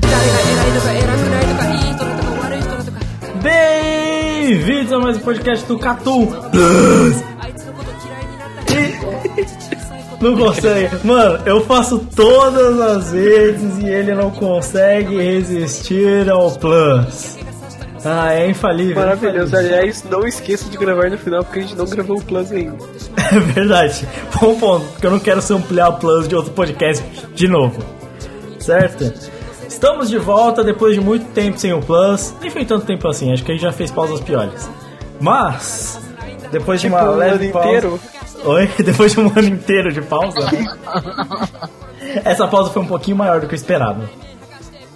Plus. Bem-vindos a mais um podcast do Catum Plus. E- Não consegue. Mano, eu faço todas as vezes e ele não consegue resistir ao Plus. Ah, é infalível. Maravilhoso. Aliás, não esqueça de gravar no final, porque a gente não gravou o Plus ainda. É verdade. Bom ponto, porque eu não quero ampliar o Plus de outro podcast de novo. Certo? Estamos de volta depois de muito tempo sem o Plus. Nem foi tanto tempo assim, acho que a gente já fez pausas piores. Mas, depois de Tipo, uma um leve ano pausa... inteiro. Oi? Depois de um ano inteiro de pausa? Essa pausa foi um pouquinho maior do que eu esperava.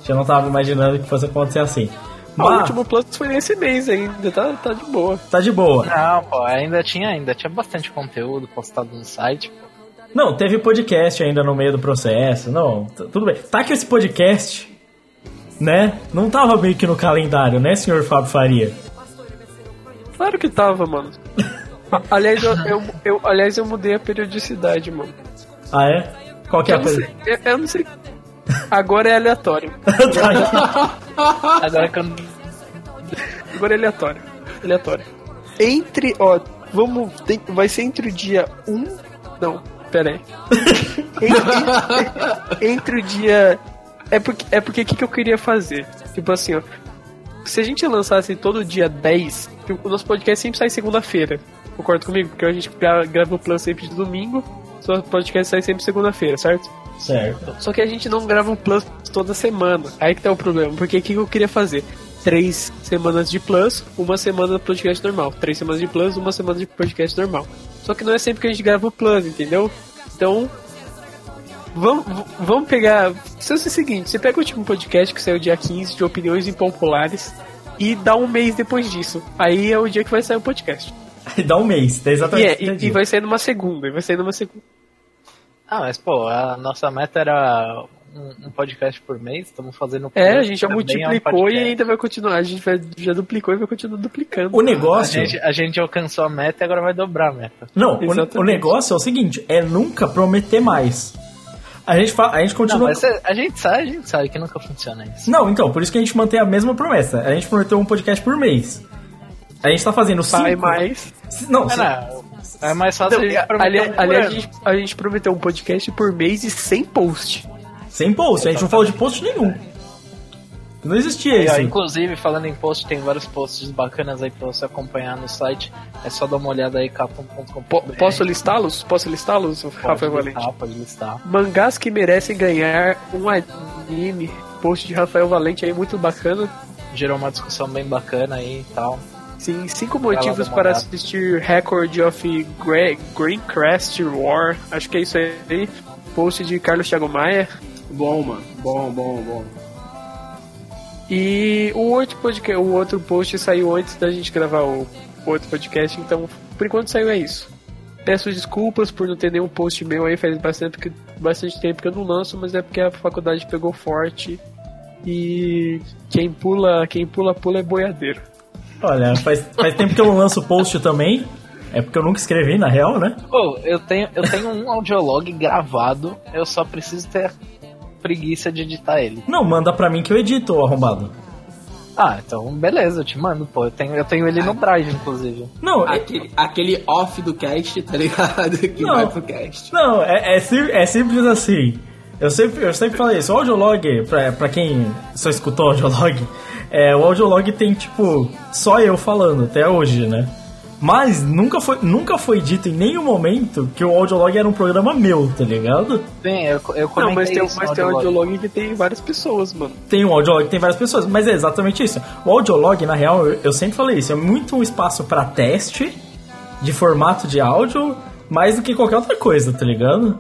Já não tava imaginando que fosse acontecer assim. Ah, o Mas, último Plus foi nesse mês ainda, tá, tá de boa. tá de boa. Não, pô, ainda tinha, ainda tinha bastante conteúdo postado no site. pô. Não, teve podcast ainda no meio do processo. Não, tudo bem. Tá que esse podcast, né? Não tava meio que no calendário, né, senhor Fábio Faria? Claro que tava, mano. Aliás, eu, eu, eu- aliás, eu mudei a periodicidade, mano. Ah, é? Qual que é Eu a sei. Eu, eu não sei. Agora é aleatório. Agora que eu não Agora é aleatório. Aleatório. Entre, ó, vamos. tem- vai ser entre o dia 1. Não, pera aí. entre, entre o dia. É porque é porque o que, que eu queria fazer? Tipo assim, ó. Se a gente lançasse todo dia 10, o nosso podcast sempre sai segunda-feira. Concorda comigo? Porque a gente gra- grava o plano sempre de domingo, só o podcast sai sempre segunda-feira, certo? Certo. Só que a gente não grava um plus toda semana. Aí que tá o problema. Porque o que eu queria fazer? Três semanas de plus, uma semana de podcast normal. Três semanas de plus, uma semana de podcast normal. Só que não é sempre que a gente grava o plus, entendeu? Então. Vamos, vamos pegar. Se é o seguinte, você pega o último podcast que saiu dia 15 de opiniões impopulares e dá um mês depois disso. Aí é o dia que vai sair o podcast. Dá um mês, E, exatamente é, 30 e, e vai sair numa segunda, e vai sair numa segunda. Ah, mas pô, a nossa meta era um, um podcast por mês, estamos fazendo. É, a gente já também é um multiplicou e ainda vai continuar. A gente vai, já duplicou e vai continuar duplicando. O A negócio... gente, a gente alcançou a meta e agora vai dobrar a meta. Não, o, o negócio é o seguinte, é nunca prometer mais. A gente, fa- a gente Não, continua... mas é- a gente sabe, a gente sabe que nunca funciona isso. Não, então, por isso que a gente mantém a mesma promessa. A gente prometeu um podcast por mês. A gente tá fazendo cinco... Sai mais. Não, É, não, é mais fácil a gente prometer Ali, um aliás, a gente, a gente prometeu um podcast por mês e sem post. sem post. A gente não falou de post nenhum. Não existia isso. inclusive, falando em post, tem vários posts bacanas aí pra você acompanhar no site. É só dar uma olhada aí, capom.com. Po- posso listá-los? Posso listá-los, Rafael Valente? listar, pode listar. Mangás que merecem ganhar um anime. Post de Rafael Valente aí, muito bacana. Gerou uma discussão bem bacana aí e tal. Sim, cinco motivos para assistir Record of Gre Greencrest War. Acho que é isso aí. Post de Carlos Thiago Maia. Bom, mano. Bom, bom, bom. E o outro, podcast, o outro post saiu antes da gente gravar o outro podcast, então por enquanto saiu é isso. Peço desculpas por não ter nenhum post meu aí, faz bastante, que- bastante tempo que eu não lanço, mas é porque a faculdade pegou forte e quem pula, quem pula, pula é boiadeiro. Olha, faz, faz tempo que eu não lanço post também. É porque eu nunca escrevi, na real, né? Pô, eu tenho, eu tenho um audiolog gravado, eu só preciso ter preguiça de editar ele. Não, manda pra mim que eu edito, ô arrombado. Ah, então beleza, eu te mando, pô. Eu tenho, eu tenho ele no Drive, inclusive. Não, é, Aquele, aquele off do cast, tá ligado? Que Não. vai pro cast. não é, é, é simples assim. Eu sempre, eu sempre falei isso. O audiolog, pra, pra quem só escutou o audiolog, é, o audiolog tem, tipo, só eu falando até hoje, né? Mas nunca foi, nunca foi dito em nenhum momento que o Audiolog era um programa meu, tá ligado? Bem, eu, eu comentei Não, mas tem, isso mas tem um audiolog. audiolog que tem várias pessoas, mano. Tem um audiolog que tem várias pessoas, mas é exatamente isso. O audiolog, na real, eu, eu sempre falei isso, é muito um espaço pra teste de formato de áudio, mais do que qualquer outra coisa, tá ligado?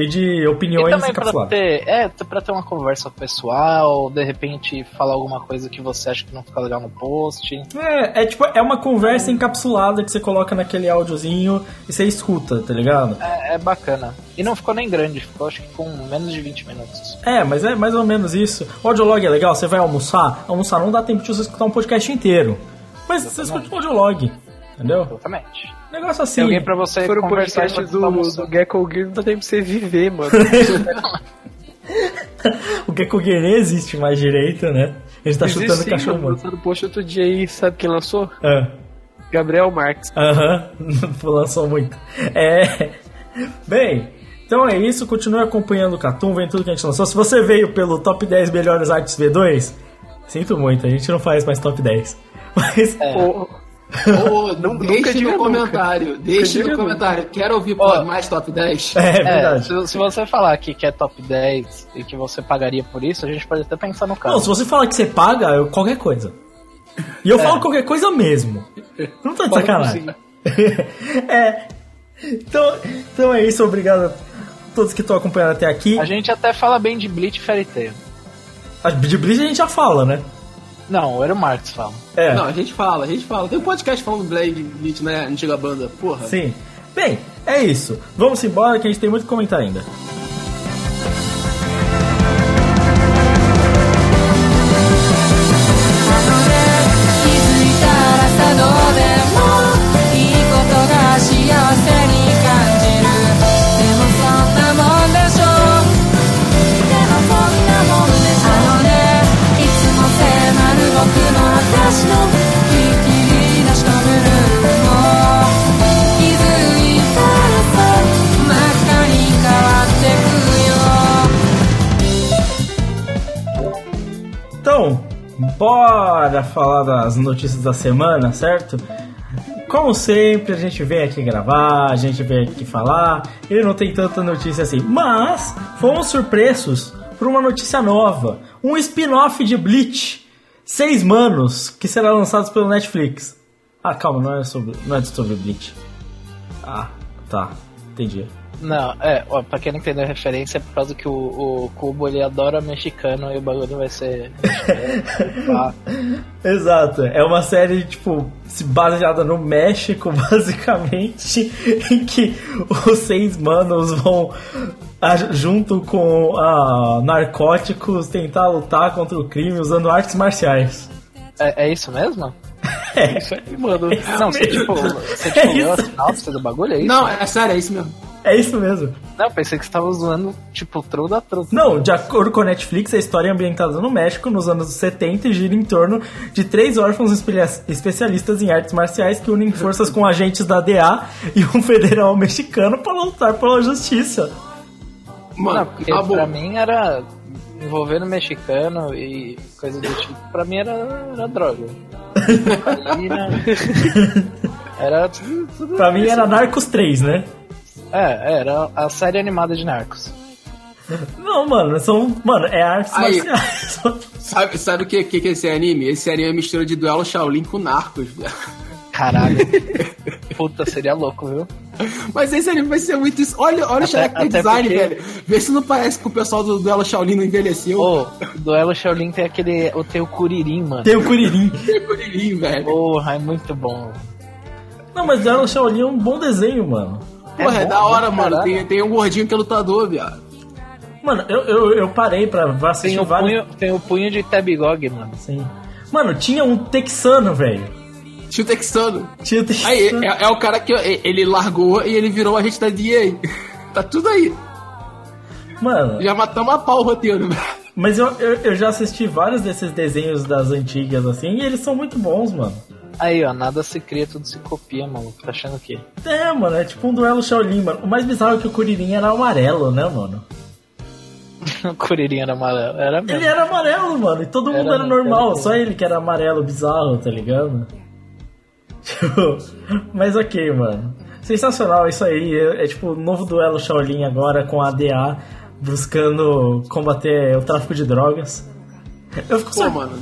E de E opiniões também pra ter, é, pra ter uma conversa pessoal, de repente falar alguma coisa que você acha que não fica legal no post. É, é tipo, é uma conversa encapsulada que você coloca naquele áudiozinho e você escuta, tá ligado? É, é bacana. E não ficou nem grande, ficou acho que com menos de 20 minutos. É, mas é mais ou menos isso. O audiolog é legal, você vai almoçar, almoçar não dá tempo de você escutar um podcast inteiro. Mas você escuta um audiolog, entendeu? Exatamente. Negócio assim. Tem alguém pra você Se for conversar podcast tá do, do Gecko Gear, não dá tempo pra você viver, mano. o Gecko Gear nem existe mais direito, né? Ele tá Existe chutando sim, cachorro mano. morto. Lançaram post outro dia aí, sabe quem lançou? Ah, Gabriel Marques. Aham, lançou muito. É. Bem, então é isso. Continue acompanhando o Catum, vendo tudo que a gente lançou. Se você veio pelo top 10 melhores artes V2, sinto muito, a gente não faz mais top 10. Mas. Ô, Ô, nunca deixe no nunca. comentário. Deixe diga no nunca. comentário. Quero ouvir pô, mais top 10. É, É, verdade. se, se você falar aqui que é top 10 e que você pagaria por isso, a gente pode até pensar no Não, caso. se você falar que você paga, eu qualquer coisa. E eu falo qualquer coisa mesmo. Não tô de Pode sacanagem. é. Então, então é isso, obrigado a todos que estão acompanhando até aqui. A gente até fala bem de Bleach e Fairy Tail. De Bleach a gente já fala, né? Não, o Marx fala. É. Não, a gente fala, a gente fala. Tem um podcast falando do Blade Bleach, né? Antiga banda. Porra. Sim. Bem, é isso. Vamos embora que a gente tem muito que comentar ainda. Bora falar das notícias da semana, certo? Como sempre, a gente vem aqui gravar, a gente vem aqui falar, e não tem tanta notícia assim. Mas, fomos surpresos por uma notícia nova: um spin-off de Bleach, Seis Manos, que será lançado pelo Netflix. Ah, calma, não é sobre, não é sobre Bleach. Ah, tá, entendi. Não, é, ó, pra quem não entendeu a referência, é por causa que o, o Cubo ele adora mexicano e o bagulho vai ser. Ah, Exato, é uma série, tipo, se baseada no México, basicamente, em que os seis manos vão, junto com ah, narcóticos, tentar lutar contra o crime usando artes marciais. é, é isso mesmo? É, Isso aí, mano. Não, você tipo, você tipo, É leu a isso. sinopse do bagulho, é isso? Não, é sério, é isso mesmo. é isso mesmo. Não, pensei que você tava zoando, tipo, truda truda. Não, de acordo com a Netflix, a história é ambientada no México nos anos 70 e gira em torno de três órfãos espe- especialistas em artes marciais que unem forças com agentes da DA e um federal mexicano para lutar pela justiça. Mano, Não, porque tá pra mim era envolvendo mexicano e coisa do tipo, pra mim era, era droga. Era tudo, tudo Pra mim era Narcos 3, né? É, era a série animada de Narcos. Não, mano, são. Mano, é artes Aí. marciais. Sabe, sabe o que, que, que é esse anime? Esse anime é mistura de duelo Shaolin com Narcos, velho. Caralho. Puta, seria louco, viu? Mas esse anime vai ser muito isso. Olha, olha o Até- character até design, porque- velho. Vê se não parece que o pessoal do duelo Shaolin não envelheceu. Ô, Duelo Shaolin tem aquele. O tem o Kuririn, mano. Tem o Kuririn. Tem Kuririn, velho. Porra, é muito bom. Não, mas Dragon Shaolin é um bom desenho, mano. Porra, é, bom, da hora, mano. caralho. Tem, tem um gordinho que é lutador, viado. Mano, eu, eu, eu parei pra pra assistir Tem o, vários. punho, tem o punho de Tabigog, mano. Sim. Mano, tinha um texano, velho. Tio Texano. Um texano. Aí, é, é o cara que ele largou e ele virou agente da DA. Tá tudo aí. Mano, Já matamos a pau o roteiro, velho. mas eu, eu, eu já assisti vários desses desenhos das antigas, assim, e eles são muito bons, mano. Aí, ó, nada se cria, tudo se copia, mano. Tá achando o quê? É, mano, é tipo um duelo Shaolin, mano. O mais bizarro é que o Kuririn era amarelo, né, mano? o Kuririn era amarelo. Era mesmo. Ele era amarelo, mano, e todo mundo Era era, mesmo, normal, era só ele que era amarelo bizarro, tá ligado? Tipo, Mas ok, mano. Sensacional isso aí. É, é tipo novo duelo Shaolin agora com a DA buscando combater o tráfico de drogas. Eu fico Pô, só. mano.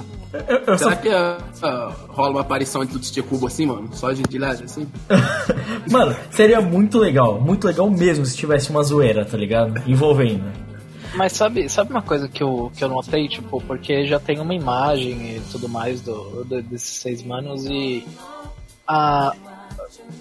Eu, eu só Será que ah, ah, rola uma aparição de Tite Cubo assim, mano? Só de, de leve, assim? Mano, seria muito legal, muito legal mesmo se tivesse uma zoeira, tá ligado? Envolvendo. Mas sabe, sabe uma coisa que eu, que eu notei, tipo, porque já tem uma imagem e tudo mais do, do- desses seis manos e a,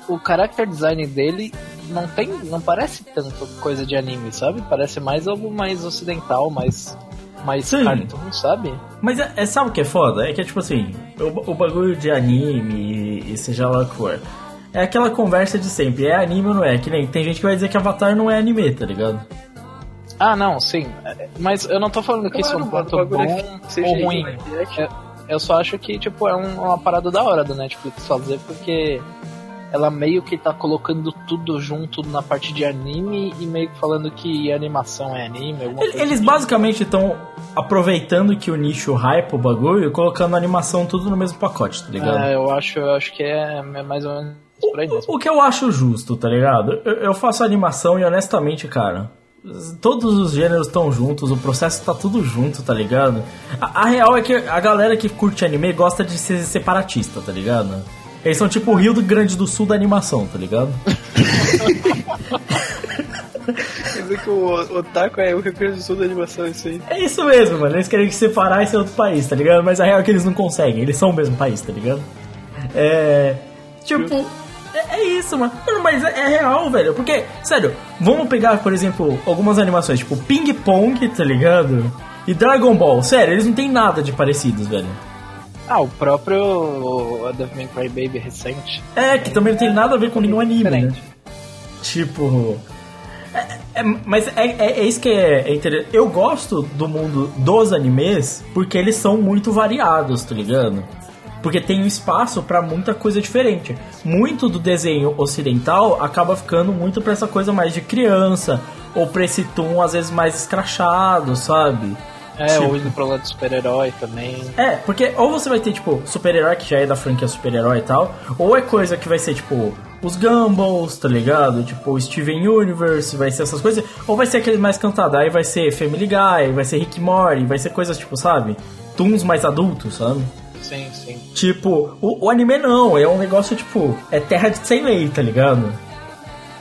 o character design dele não tem, não parece tanto coisa de anime, sabe? Parece mais algo mais ocidental, mais mais Sim. cartoon, sabe? Mas é, é- sabe o que é foda? É que é tipo assim, o, o bagulho de anime e, e seja lá o que for. É aquela conversa de sempre, é anime ou não é? Que nem tem gente que vai dizer que Avatar não é anime, tá ligado? Ah, não, sim. Mas eu não tô falando que isso é um ponto bom é CGI, ou ruim. É, Eu, só acho que, tipo, é um- uma parada da hora do Netflix fazer, porque ela meio que tá colocando tudo junto na parte de anime e meio que falando que animação é anime. Eles assim. basicamente estão aproveitando que o nicho hype o bagulho e colocando animação tudo no mesmo pacote, tá ligado? É, eu acho, eu acho que é, é mais ou menos mesmo. O que eu acho justo, tá ligado? Eu, eu faço animação e honestamente, cara, todos os gêneros estão juntos, o processo tá tudo junto, tá ligado? A, a real é que a galera que curte anime gosta de ser separatista, tá ligado? Eles são tipo o Rio do Grande do Sul da animação, tá ligado? Quer dizer que o Otaku é o Rio Grande do Sul da animação, isso aí. É isso mesmo, mano. Eles querem separar e ser outro país, tá ligado? Mas a real é que eles não conseguem, eles são o mesmo país, tá ligado? É. Tipo. É, isso, mano. Mano, Mas é, é real, velho. Porque, sério, vamos pegar, por exemplo, algumas animações, tipo Ping Pong, tá ligado? E Dragon Ball. Sério, eles não têm nada de parecidos, velho. Ah, o próprio Devil Cry Baby recente. É, que também não tem nada a ver com nenhum anime, né? Tipo. é- é- mas é, é- é isso que é, é interessante. Eu gosto do mundo dos animes porque eles são muito variados, tá ligado? Porque tem um espaço pra muita coisa diferente. Muito do desenho ocidental acaba ficando muito pra essa coisa mais de criança, ou pra esse tom às vezes mais escrachado, sabe? É, Tipo- ou indo pro lado do super-herói também. É, porque ou você vai ter, tipo, super-herói que já é da franquia super-herói e tal, ou é coisa que vai ser, tipo, os Gumball, tá ligado? Tipo, o Steven Universe, vai ser essas coisas, ou vai ser aqueles mais cantados, aí vai ser Family Guy, vai ser Rick Morty, vai ser coisas, tipo, sabe? Toons mais adultos, sabe? Sim, sim. Tipo, o, o anime não, é um negócio, tipo, é terra de sem lei, tá ligado?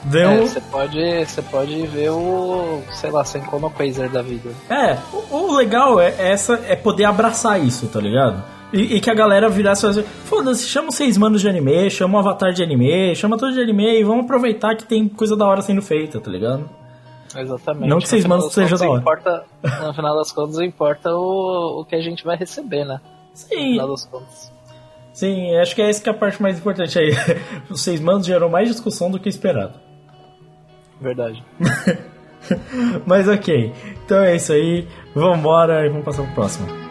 Deu... É, você pode, você pode ver o, sei lá, sem no Quasar da vida. É, o, o legal é essa é poder abraçar isso, tá ligado? E, e que a galera virasse e falasse, foda-se, chama os seis manos de anime, chama o avatar de anime, chama tudo de anime e vamos aproveitar que tem coisa da hora sendo feita, tá ligado? Exatamente. Não que seis manos seja da hora. Importa, no final das contas, importa o, o que a gente vai receber, né? Sim, sim, acho que é essa que é a parte mais importante aí. Os seis manos gerou mais discussão do que esperado. Verdade. Mas ok, então é isso aí, vambora e vamos passar pro próximo.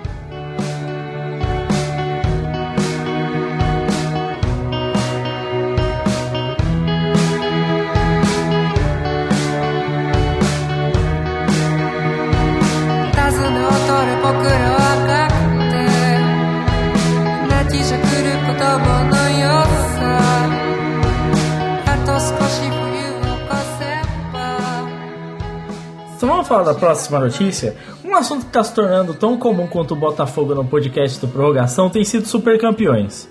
Próxima notícia. Um assunto que está se tornando tão comum quanto o Botafogo no podcast do Prorrogação tem sido super campeões.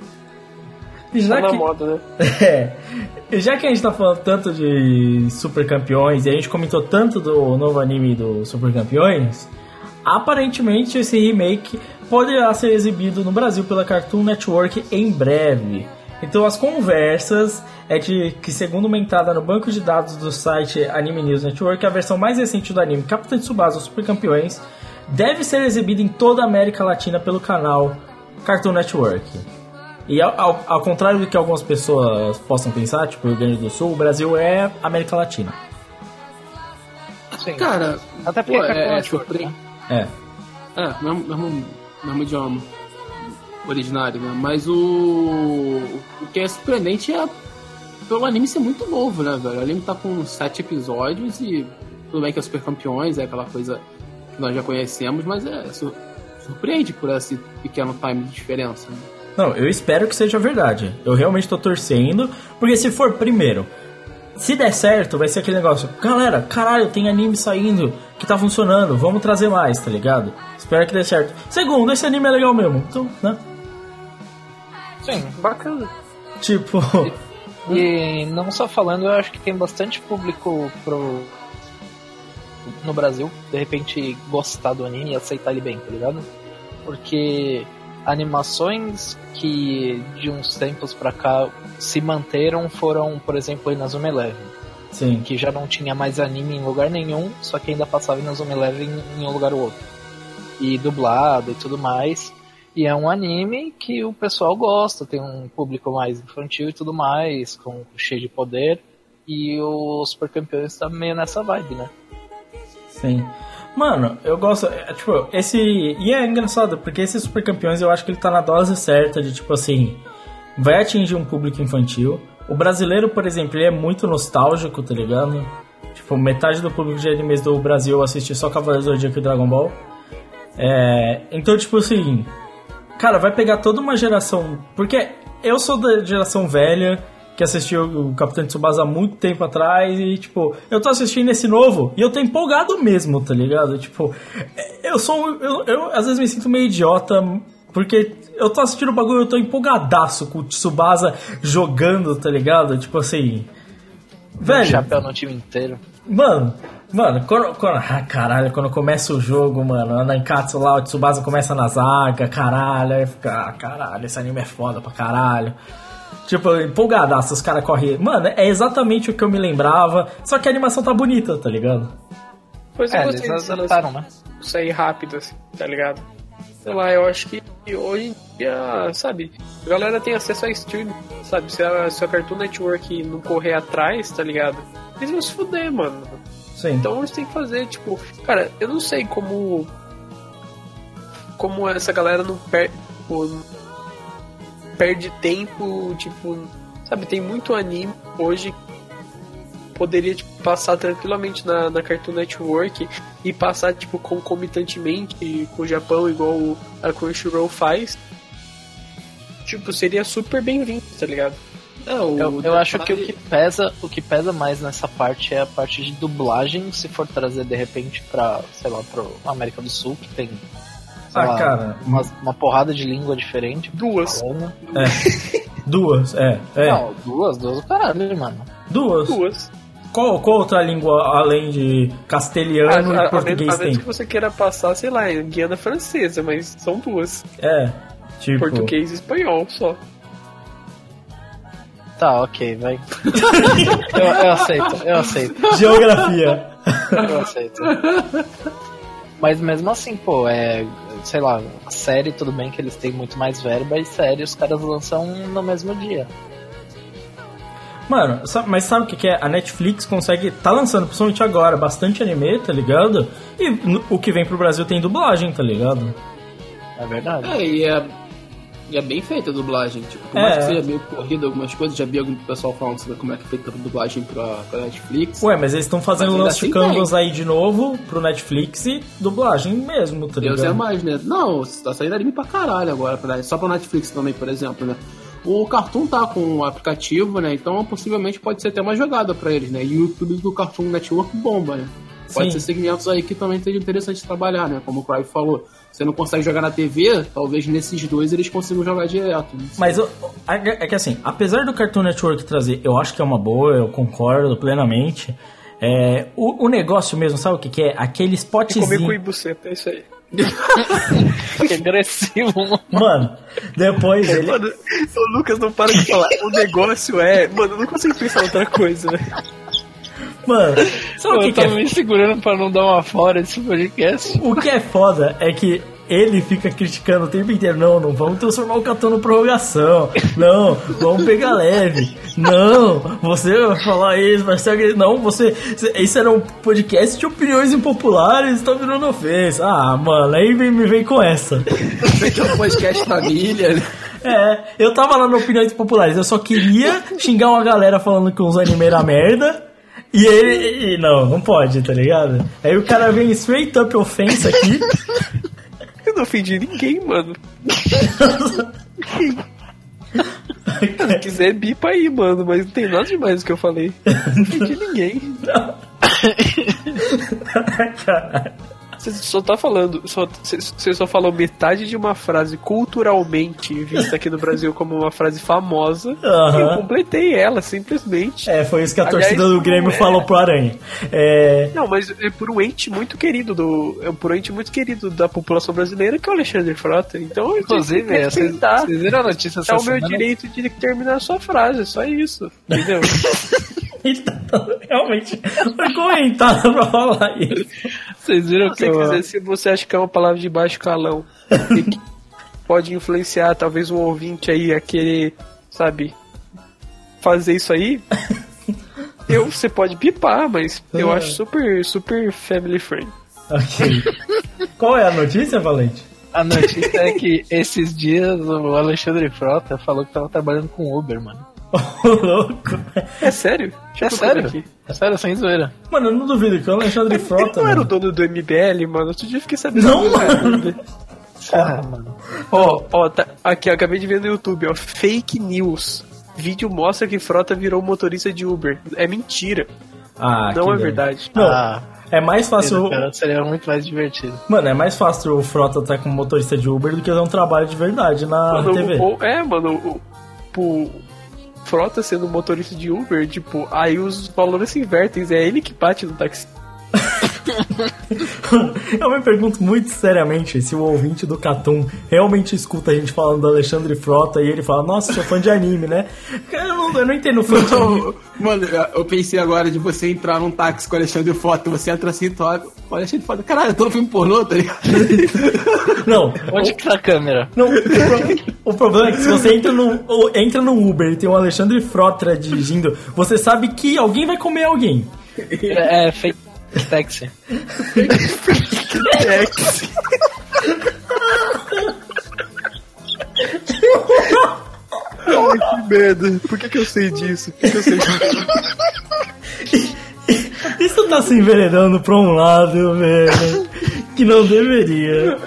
Tá Já na que, moda, né? é, já que a gente tá falando tanto de super campeões e a gente comentou tanto do novo anime do Super Campeões, aparentemente esse remake poderá ser exibido no Brasil pela Cartoon Network em breve. Então as conversas é de que, segundo uma entrada no banco de dados do site Anime News Network, a versão mais recente do anime Capitão Tsubasa Super Campeões deve ser exibida em toda a América Latina pelo canal Cartoon Network. E ao, ao, ao contrário do que algumas pessoas possam pensar, tipo Rio Grande do Sul, o Brasil é América Latina. Sim. Cara, Até porque pô, é é, é. Network, É. É, mesmo, mesmo, mesmo idioma originário, né? Mas o. O que é surpreendente é pelo anime ser muito novo, né, velho? O anime tá com sete episódios e tudo bem que é super campeões, é aquela coisa que nós já conhecemos, mas é sur- surpreende por esse pequeno time de diferença. Né? Não, eu espero que seja verdade. Eu realmente tô torcendo, porque se for primeiro, se der certo, vai ser aquele negócio, galera, caralho, tem anime saindo que tá funcionando, vamos trazer mais, tá ligado? Espero que dê certo. Segundo, esse anime é legal mesmo, então, né? Sim. Bacana. Tipo, E não só falando, eu acho que tem bastante público pro. no Brasil, de repente gostar do anime e aceitar ele bem, tá ligado? Porque animações que de uns tempos pra cá se manteram foram, por exemplo, Inazuma Eleven, sim. que já não tinha mais anime em lugar nenhum, só que ainda passava Inazuma Eleven em um lugar ou outro. E dublado e tudo mais. E é um anime que o pessoal gosta, tem um público mais infantil e tudo mais, com cheio de poder. E o Super Campeões tá meio nessa vibe, né? Sim. Mano, eu gosto. é, tipo, esse. E é engraçado, porque esse Super Campeões eu acho que ele tá na dose certa de, tipo assim. Vai atingir um público infantil. O brasileiro, por exemplo, ele é muito nostálgico, tá ligado? Tipo, metade do público de animes do Brasil assiste só Cavaleiros do Zodíaco e Dragon Ball. É, então, tipo assim. Cara, vai pegar toda uma geração. Porque eu sou da geração velha que assistiu o Capitão Tsubasa há muito tempo atrás e, tipo, eu tô assistindo esse novo e eu tô empolgado mesmo, tá ligado? Tipo, eu sou. um- Eu, eu às vezes me sinto meio idiota porque eu tô assistindo o bagulho e eu tô empolgadaço com o Tsubasa jogando, tá ligado? Tipo assim. Velho, Chapéu no time inteiro. Mano, mano, quando, quando- ah, caralho, quando começa o jogo, mano, a Nankatsu lá, o Tsubasa começa na zaga, caralho, aí fica, ah, caralho, esse anime é foda pra caralho. Tipo, empolgadaço, os caras correm. Mano, é exatamente o que eu me lembrava, só que a animação tá bonita, tá ligado? Pois eu É, gostei eles adaptaram, né? sair rápido, assim, tá ligado? Sei lá, eu acho que hoje em dia, sabe, a galera tem acesso a streaming, sabe? Se a, se a Cartoon Network não correr atrás, tá ligado? Eles vão se fuder, mano. Sim. Então eles têm que fazer, tipo, cara, eu não sei como. Como essa galera não perde. Tipo, perde tempo, tipo. Sabe, tem muito anime hoje poderia tipo, passar tranquilamente na, na Cartoon Network e passar, tipo, concomitantemente com o Japão, igual a Crunchyroll faz. Tipo, seria super bem-vindo, tá ligado? É, o Eu, eu acho que o que pesa, o que pesa mais nessa parte é a parte de dublagem, se for trazer de repente pra, sei lá, pro América do Sul, que tem sei Ah, lá, cara. uma, uma porrada de língua diferente. Duas. falando. É. Duas, é, é. Não, duas, duas, caralho, mano. Duas. Duas. Qual, qual outra língua além de castelhano a, e a, a, português a menos tem? que você queira passar, sei lá, em Guiana Francesa, mas são duas. É, tipo. Português e espanhol só. Tá, ok, vai. eu, eu aceito, eu aceito, Geografia. eu aceito. Mas mesmo assim, pô, é. Sei lá, série, tudo bem que eles têm muito mais verba, e série os caras lançam no mesmo dia. Mano, mas sabe o que, que é? A Netflix consegue. Tá lançando, principalmente agora, bastante anime, tá ligado? E o que vem pro Brasil tem dublagem, tá ligado? É verdade. É, e é, e é bem feita a dublagem. Tipo, por É. mais que seja meio corrida algumas coisas, já vi algum pessoal falando sobre como é que é feita a dublagem pra, pra Netflix. Ué, mas eles estão fazendo de assim canvas aí de novo pro Netflix e dublagem mesmo, tá Deus é ligado? mais, né? Não, tá saindo anime pra caralho agora, pra- só pra Netflix também, por exemplo, né? O Cartoon tá com um aplicativo, né? Então possivelmente pode ser até uma jogada pra eles, né? E o YouTube do Cartoon Network bomba, né? Pode Sim. ser segmentos aí que também seria interessante trabalhar, né? Como o Cry falou. Você não consegue jogar na TV, talvez nesses dois eles consigam jogar direto. né? Mas é que assim, apesar do Cartoon Network trazer, eu acho que é uma boa, eu concordo plenamente. É, o, o negócio mesmo, sabe o que, que é? Aquele E comer spotzinho. buceta, é isso aí. Que agressivo, mano. Mano, depois ele. Mano, o Lucas não para de falar. O negócio é. Mano, eu não consigo pensar outra coisa, né? Mano, sabe o que, Eu que é me segurando pra não dar uma fora desse podcast. O que é foda é que ele fica criticando o tempo inteiro. Não, não vamos transformar o Catão no prorrogação. Não, vamos pegar leve. Não, você vai falar isso, vai ser agressivo. Não, você. Isso era um podcast de opiniões impopulares, tá virando ofensa. Ah, mano, aí vem, me vem com essa. Aqui é um podcast família, né? É, eu tava lá no Opiniões Populares, eu só queria xingar uma galera falando que os anime era merda. E ele. e- não, não pode, tá ligado? Aí o cara vem straight up ofensa aqui. Eu não ofendi ninguém, mano. Se quiser, bipa aí, mano, mas não tem nada demais do que eu falei. Não ofendi ninguém. Caralho. Você só tá falando, só- você só falou metade de uma frase culturalmente vista aqui no Brasil como uma frase famosa. E eu completei ela, simplesmente. É, foi isso que a Aliás, torcida do Grêmio é. falou pro Aranha. É. Não, mas é por um ente muito querido do. É por um ente muito querido da população brasileira que é o Alexandre Frota. Então, eu Inclusive, que vocês, viram a notícia É o meu semana? direito de terminar a sua frase, só isso. Entendeu? Ele tá realmente foi comentado pra falar isso. Vocês viram Se que você eu... quiser, se você acha que é uma palavra de baixo calão e que pode influenciar talvez um ouvinte aí a querer, sabe, fazer isso aí, eu, você pode bipar, mas eu É. acho super, super family friend. Ok. Qual é a notícia, Valente? A notícia é que esses dias o Alexandre Frota falou que tava trabalhando com Uber, mano. Ô, louco. É sério? Deixa É sério? aqui. É sério, sem zoeira. Mano, eu não duvido que o Alexandre Ele Frota. não era o dono do MBL, mano. Outro dia eu fiquei sabendo. Não, ele mano. Porra, mano. Ó, ó, tá, aqui, ó, acabei de ver no YouTube, ó. Fake news. Vídeo mostra que Frota virou motorista de Uber. É mentira. Ah, não que é verdade. Não, Ah, é mais fácil. cara, seria muito mais divertido. Mano, é mais fácil o Frota estar como motorista de Uber do que dar um trabalho de verdade na Mano, TV. o- o- é, mano, o, o Frota sendo motorista de Uber, tipo, aí os valores se invertem, é ele que bate no táxi. Eu me pergunto muito seriamente se o ouvinte do Catum realmente escuta a gente falando do Alexandre Frota e ele fala, nossa, sou fã de anime, né? Eu não, eu não entendo fã de anime. Mano, eu pensei agora de você entrar num táxi com o Alexandre Foto, você entra assim e tu olha, o Alexandre Foto, caralho, eu tô no filme pornô, tá ligado? Não, Onde que tá a câmera? não o, o problema é que se você entra no, ou entra no Uber e tem o Alexandre Frota dirigindo, você sabe que alguém vai comer alguém. É, é fake taxi. Ai, que merda. Por que, que eu sei disso? Por que, que eu sei disso? Isso tá se enveredando pra um lado, velho, que não deveria.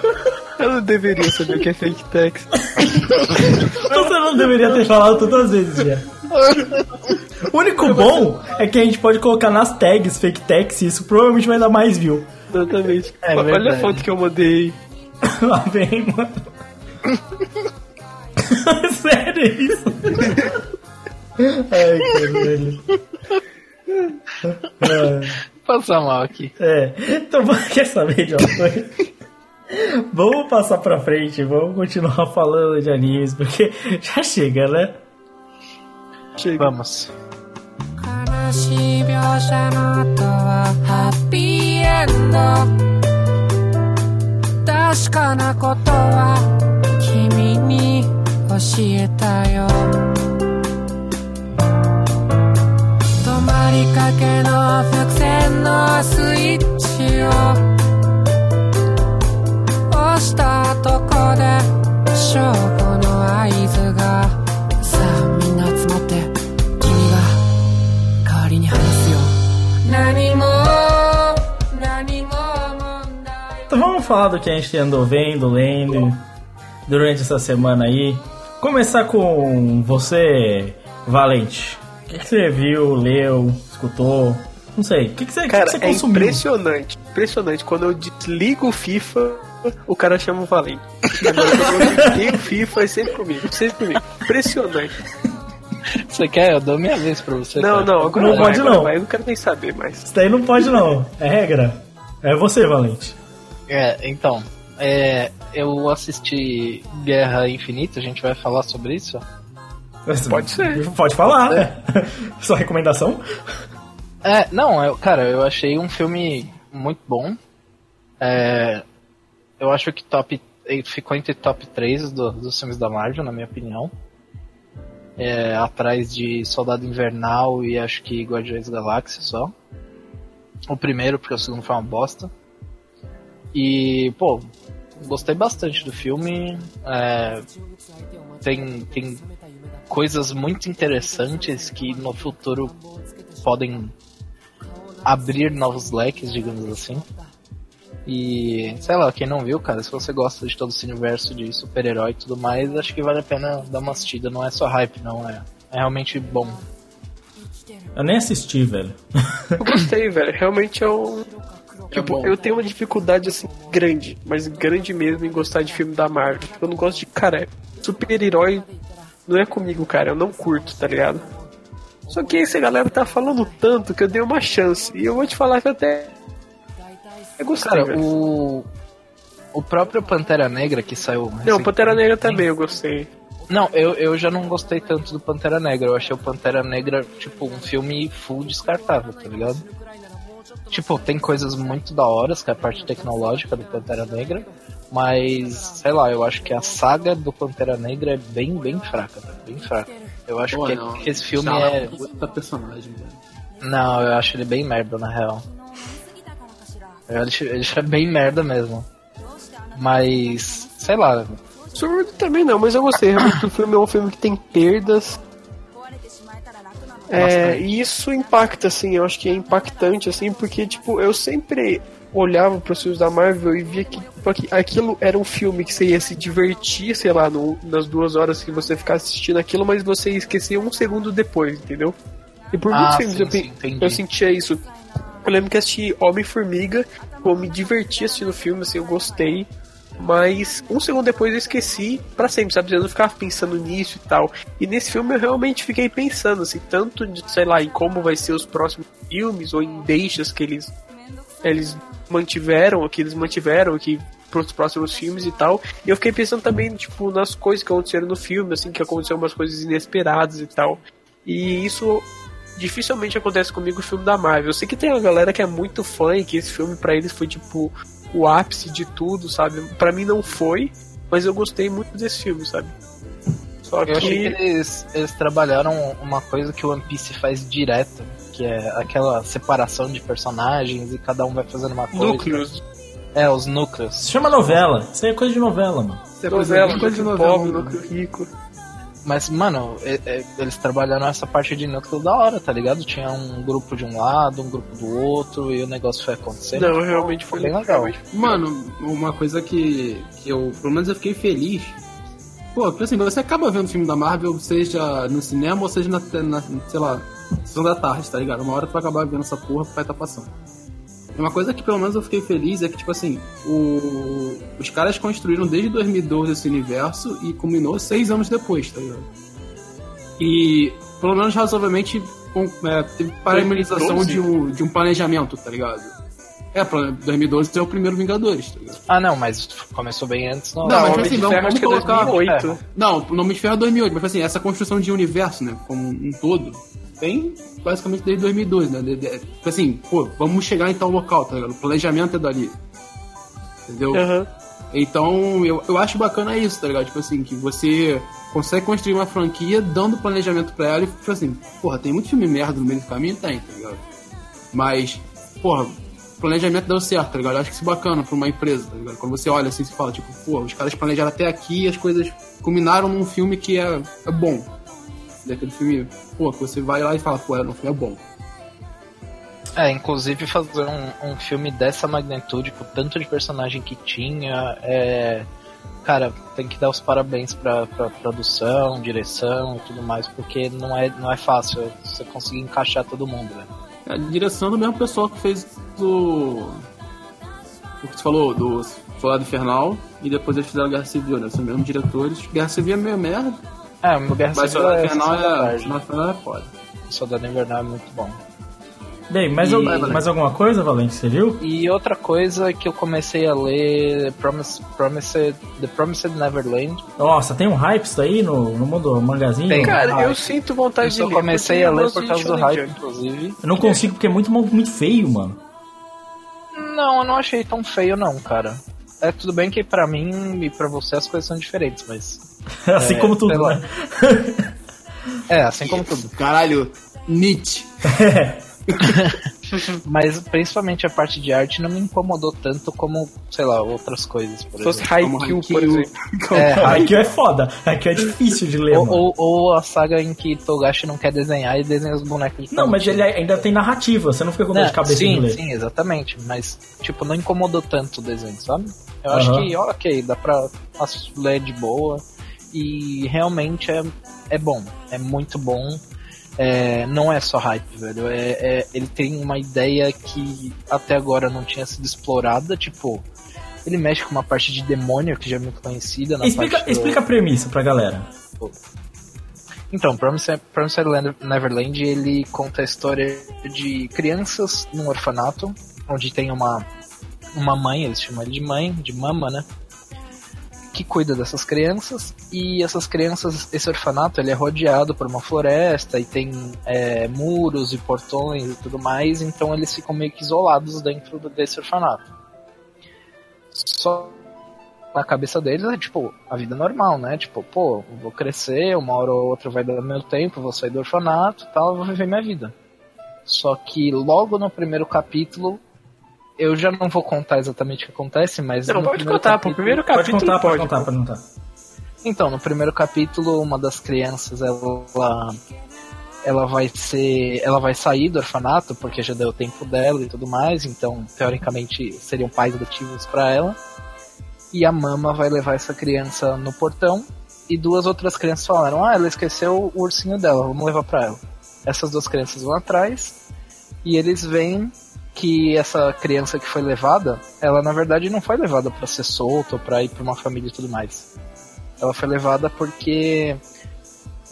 Eu não deveria saber o que é fake taxi. Você não deveria ter falado tantas vezes já. O único bom é que a gente pode colocar nas tags fake taxi, isso provavelmente vai dar mais view. Exatamente. É Olha verdade. a foto que eu mandei. Lá vem, mano. Sério isso? Ai, que velho. Passar mal aqui. É, então quer saber de uma coisa? Vamos passar pra frente, vamos continuar falando de animes, porque já chega, né? Chega. Vamos. 悲 falar do que a gente andou vendo, lendo durante essa semana aí. Começar com você, Valente. O que, que você viu, leu, escutou? Não sei. O que, que você, que Cara, que você é consumiu? impressionante. Impressionante. Quando eu desligo o FIFA, o cara chama o Valente. Agora, quando eu o FIFA, é sempre comigo. Sempre comigo. Impressionante. Você quer? Eu dou minha vez pra você. Não, cara. não, agora Não vai, pode agora não. vai. Eu não quero nem saber mais. Isso daí não pode não. É regra. É você, Valente. É, então. É, eu assisti Guerra Infinita, a gente vai falar sobre isso? Pode ser. Pode falar. Sua recomendação? É, não, eu, cara, eu achei um filme muito bom. É, eu acho que top ficou entre top 3 do- dos filmes da Marvel, na minha opinião. É, atrás de Soldado Invernal e acho que Guardiões da Galáxia só. O primeiro, porque o segundo foi uma bosta. E, pô, gostei bastante do filme. É, tem, tem coisas muito interessantes que no futuro podem abrir novos leques, digamos assim. E, sei lá, quem não viu, cara, se você gosta de todo esse universo de super-herói e tudo mais, acho que vale a pena dar uma assistida. Não é só hype, não, é, é realmente bom. Eu nem assisti, velho. Eu gostei, velho. Realmente é um. Tipo, bom. eu tenho uma dificuldade assim grande, mas grande mesmo em gostar de filme da Marvel. Tipo, eu não gosto de. Cara, super-herói não é comigo, cara. Eu não curto, tá ligado? Só que essa galera tá falando tanto que eu dei uma chance. E eu vou te falar que até. Eu gostei, Cara, velho. o. O próprio Pantera Negra que saiu. Não, Pantera Negra também eu gostei. Não, eu, eu já não gostei tanto do Pantera Negra. Eu achei o Pantera Negra, tipo, um filme full descartável, tá ligado? Tipo, tem coisas muito da hora, que é a parte tecnológica do Pantera Negra. Mas, sei lá, eu acho que a saga do Pantera Negra é bem, bem fraca, velho, bem fraca. Eu acho Pô, que, não. que esse filme Chala, é. Puta personagem, velho. Não, eu acho ele bem merda, na real. Eu acho ele é bem merda mesmo. Mas, sei lá, Surdo também não, mas eu gostei. Realmente o filme é um filme que tem perdas. É, e isso impacta, assim, eu acho que é impactante, assim, porque, tipo, eu sempre olhava para os filmes da Marvel e via que tipo, aqui- aquilo era um filme que você ia se divertir, sei lá, no- nas duas horas que você ficar assistindo aquilo, mas você ia esquecer um segundo depois, entendeu? E por Ah, muitos filmes sim, eu, sim, eu sentia isso. Eu lembro que assisti Homem-Formiga, eu me diverti assistindo o filme, assim, eu gostei. Mas um segundo depois eu esqueci pra sempre, sabe? Eu não ficava pensando nisso e tal. E nesse filme eu realmente fiquei pensando, assim, tanto de, sei lá, em como vai ser os próximos filmes, ou em deixas que eles, eles mantiveram, que eles mantiveram aqui pros próximos filmes e tal. E eu fiquei pensando também, tipo, nas coisas que aconteceram no filme, assim, que aconteceram umas coisas inesperadas e tal. E isso dificilmente acontece comigo no filme da Marvel. Eu sei que tem uma galera que é muito fã e que esse filme pra eles foi tipo o ápice de tudo, sabe? Pra mim não foi, mas eu gostei muito desse filme, sabe? Só Eu achei que que eles, eles trabalharam uma coisa que o One Piece faz direto, que é aquela separação de personagens e cada um vai fazendo uma coisa. núcleos, É, os núcleos. Se chama novela. Isso aí é coisa de novela, mano. novela, bem coisa de novela, pobre, mano. núcleo rico. Mas, mano, eles trabalharam essa parte de núcleo da hora, tá ligado? Tinha um grupo de um lado, um grupo do outro, e o negócio foi acontecendo. Não, realmente foi bem legal. Mano, uma coisa que, que eu, pelo menos eu fiquei feliz. Pô, porque assim, você acaba vendo filme da Marvel, seja no cinema ou seja na, na sei lá, sessão da tarde, tá ligado? Uma hora tu vai acabar vendo essa porra porque vai estar passando. Uma coisa que pelo menos eu fiquei feliz é que, tipo assim, o, os caras construíram desde 2012 esse universo e culminou seis anos depois, tá ligado? E pelo menos razoavelmente com, é, teve parametrização 2012? de um, de um planejamento, tá ligado? É, pra- 2012 é o primeiro Vingadores, tá ligado? Ah, não, mas começou bem antes, não. Não, mas Homem assim, vamos, vamos é colocar. 2008. Não, o Nome de Ferro é 2008, mas assim, essa construção de universo, né, como um todo, vem basicamente desde 2012, né? de- de- tipo assim, pô, vamos chegar em tal local, tá ligado? O planejamento é dali. Entendeu? Aham. Então, eu, eu acho bacana isso, tá ligado? Tipo assim, que você consegue construir uma franquia dando planejamento pra ela e, tipo assim, porra, tem muito filme merda no meio do caminho? Tem, tá ligado? Mas, porra, planejamento deu certo, tá ligado? Eu acho que isso é bacana pra uma empresa, tá ligado? Quando você olha assim, você fala, tipo, pô, os caras planejaram até aqui e as coisas culminaram num filme que é, é bom. Daquele filme, pô, que você vai lá e fala, pô, é, filme é bom. É, inclusive fazer um, um filme dessa magnitude, com tanto de personagem que tinha, é. Cara, tem que dar os parabéns pra, pra produção, direção e tudo mais, porque não é, não é fácil você conseguir encaixar todo mundo, né? É a direção do mesmo pessoal que fez o. O que você falou, do Soldado Infernal, e depois eles fizeram Guerra Civil, né? São os mesmos diretores. Guerra Civil é meio merda, É, o Guerra mas Civil Soldado é da é. Soldado é foda. Soldado Invernal é muito bom. Bem, mais, E- al- mais alguma coisa, Valente? Você viu? E outra coisa que eu comecei a ler, Promise, Promised, The Promised Neverland. Nossa, tem um hype isso aí no, no mundo magazine? Tem. Cara, Ah, eu sinto vontade Eu de ler. comecei porque a eu ler por causa do hype, Jump. inclusive. Eu não consigo porque é muito, muito feio, mano. Não, eu não achei tão feio não, cara. É tudo bem que pra mim e pra você as coisas são diferentes, mas. assim É, como tudo, né? É, assim como tudo. Caralho, Nietzsche. Mas principalmente a parte de arte não me incomodou tanto como, sei lá, outras coisas, por Se fosse exemplo. Haikyuu, por exemplo. É, Haikyuu é foda. Haikyuu é difícil de ler, Ou, ou, ou a saga em que Togashi não quer desenhar e desenha os bonecos de Não, mas ele ainda tem narrativa, você não fica com dor Não, de cabeça sim, de ler. sim, exatamente. Mas, tipo, não incomodou tanto o desenho, sabe? Eu acho Aham. que, ok, dá pra ler de boa. E realmente é, é bom. É muito bom. É, não é só hype, velho. É, é- ele tem uma ideia que até agora não tinha sido explorada. Tipo, ele mexe com uma parte de demônio que já é muito conhecida. Na Explica, parte do- explica a premissa pra galera. Então, Promised, Promised Land- Neverland, ele conta a história de crianças num orfanato, onde tem uma, uma mãe, eles chamam ele de mãe, de mama, né? Que cuida dessas crianças, e essas crianças, esse orfanato, ele é rodeado por uma floresta, e tem é, muros e portões e tudo mais, então eles ficam meio que isolados dentro desse orfanato. Só na cabeça deles é tipo a vida normal, né? Tipo, pô, vou crescer, uma hora ou outra vai dar meu tempo, vou sair do orfanato tal, vou viver minha vida. Só que logo no primeiro capítulo, eu já não vou contar exatamente o que acontece, mas. Não, pode primeiro contar, pô. capítulo- Primeiro Pode capítulo contar, pode pode. contar, pode contar. Então, no primeiro capítulo, uma das crianças, ela. Ela vai ser. Ela vai sair do orfanato, porque já deu o tempo dela e tudo mais, então, teoricamente, seriam pais adotivos pra ela. E a mama vai levar essa criança no portão. E duas outras crianças falaram: Ah, ela esqueceu o ursinho dela, vamos levar pra ela. Essas duas crianças vão atrás. E eles veem que essa criança que foi levada, ela na verdade não foi levada pra ser solta ou pra ir pra uma família e tudo mais. Ela foi levada porque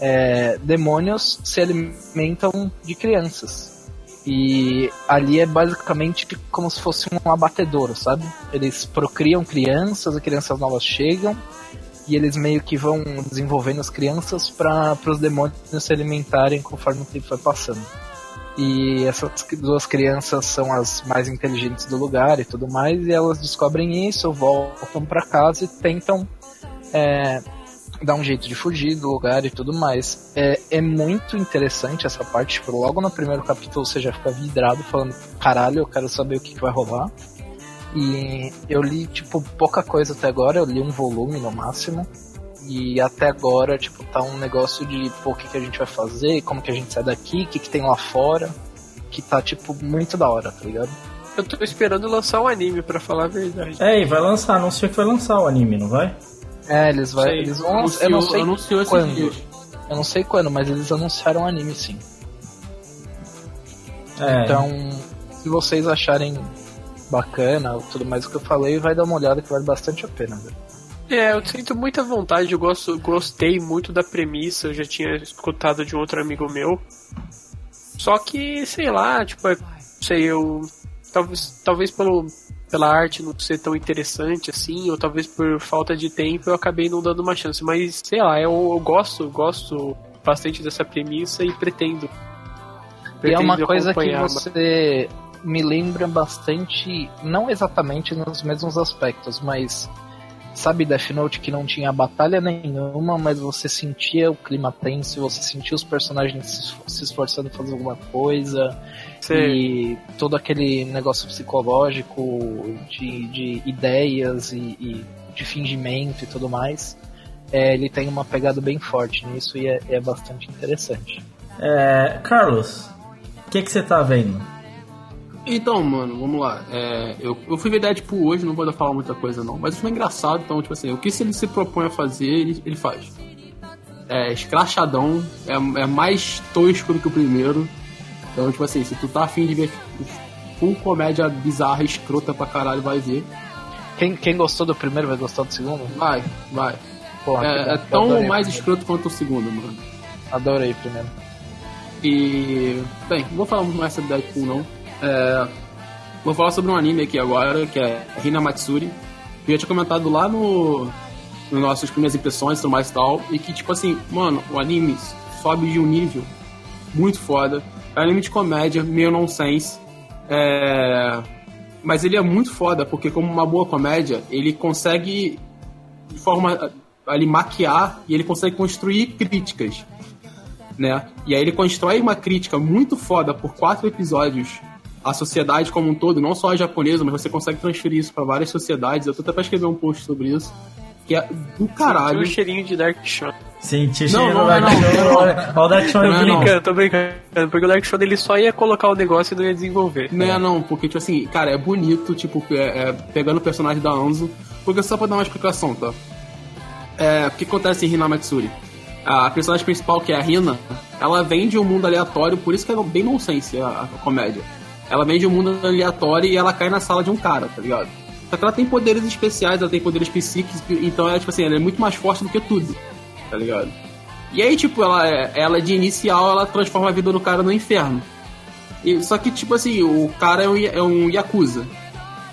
é, demônios se alimentam de crianças. E ali é basicamente como se fosse um abatedouro, sabe? Eles procriam crianças, as crianças novas chegam e eles meio que vão desenvolvendo as crianças para os demônios se alimentarem conforme o tempo vai passando. E essas duas crianças são as mais inteligentes do lugar e tudo mais, e elas descobrem isso, voltam para casa e tentam é, dar um jeito de fugir do lugar e tudo mais. É, é muito interessante essa parte, tipo, logo no primeiro capítulo você já fica vidrado falando, caralho, eu quero saber o que, que vai rolar. E eu li, tipo, pouca coisa até agora, eu li um volume no máximo. E até agora, tipo, tá um negócio de, pô, o que, que a gente vai fazer, como que a gente sai daqui, o que, que tem lá fora. Que tá, tipo, muito da hora, tá ligado? Eu tô esperando lançar um anime, pra falar a verdade. É, e vai lançar, anunciou que vai lançar o anime, não vai? É, eles, vai, Sei, eles vão. Anunciou- eu não sei anunciou quando. dias. Eu não sei quando, mas eles anunciaram o anime sim. É. Então, se vocês acharem bacana, tudo mais que eu falei, vai dar uma olhada que vale bastante a pena, velho. É, eu sinto muita vontade, eu gosto, gostei muito da premissa, eu já tinha escutado de um outro amigo meu. Só que, sei lá, tipo, é- sei, eu. Talvez, talvez pelo, pela arte não ser tão interessante assim, ou talvez por falta de tempo eu acabei não dando uma chance. Mas, sei lá, eu, eu gosto, gosto bastante dessa premissa e pretendo. E é uma pretendo coisa que você me lembra bastante, não exatamente nos mesmos aspectos, mas sabe Death Note que não tinha batalha nenhuma, mas você sentia o clima tenso, você sentia os personagens se esfor- se esforçando pra fazer alguma coisa, Sei. e todo aquele negócio psicológico de, de ideias e, e de fingimento e tudo mais. É, ele tem uma pegada bem forte nisso e é, é bastante interessante. É, Carlos, o que que você tá vendo? Então, mano, vamos lá. É, eu, eu fui ver Deadpool hoje, não vou dar falar muita coisa não, mas foi engraçado, então, tipo assim, o que se ele se propõe a fazer, ele, ele faz. É escrachadão, é, é mais tosco do que o primeiro. Então, tipo assim, se tu tá afim de ver full comédia bizarra, escrota pra caralho, vai ver. Quem, quem gostou do primeiro vai gostar do segundo? Vai, vai. Que É, é tão mais escroto quanto o segundo, mano. Adorei primeiro. E. Bem, não vou falar muito mais sobre Deadpool, não. É, vou falar sobre um anime aqui agora, que é Hina Matsuri. Que eu já tinha comentado lá no. Nos nossos primeiras impressões tudo mais e tal. E que, tipo assim, mano, o anime sobe de um nível muito foda. É um anime de comédia, meio nonsense. É, mas ele é muito foda, porque como uma boa comédia, ele consegue de forma ali maquiar e ele consegue construir críticas né? E aí ele constrói uma crítica muito foda por quatro episódios a sociedade como um todo, não só a japonesa, mas você consegue transferir isso para várias sociedades. Eu tô até pra escrever um post sobre isso. Que é do caralho. Tinha um cheirinho de Dark Shot. Sim, tinha Não, cheiro não, do Dark Show. não. Olha, o Dark Show não. brincando. Tô brincando. Porque o Dark Shot ele só ia colocar o negócio e não ia desenvolver. Não é não, porque, tipo assim, cara, é bonito, tipo, é, é, pegando o personagem da Anzo. Porque só pra dar uma explicação, tá? É, o que acontece em Hina Matsuri? A personagem principal, que é a Rina, ela vem de um mundo aleatório, por isso que é bem nonsense a, a comédia. Ela vem de um mundo aleatório e ela cai na sala de um cara, tá ligado? Só que ela tem poderes especiais, ela tem poderes psíquicos, então é tipo assim, ela é muito mais forte do que tudo, tá ligado? E aí, tipo, ela, ela de inicial, ela transforma a vida do cara no inferno. E, só que, tipo assim, o cara é um, é um Yakuza.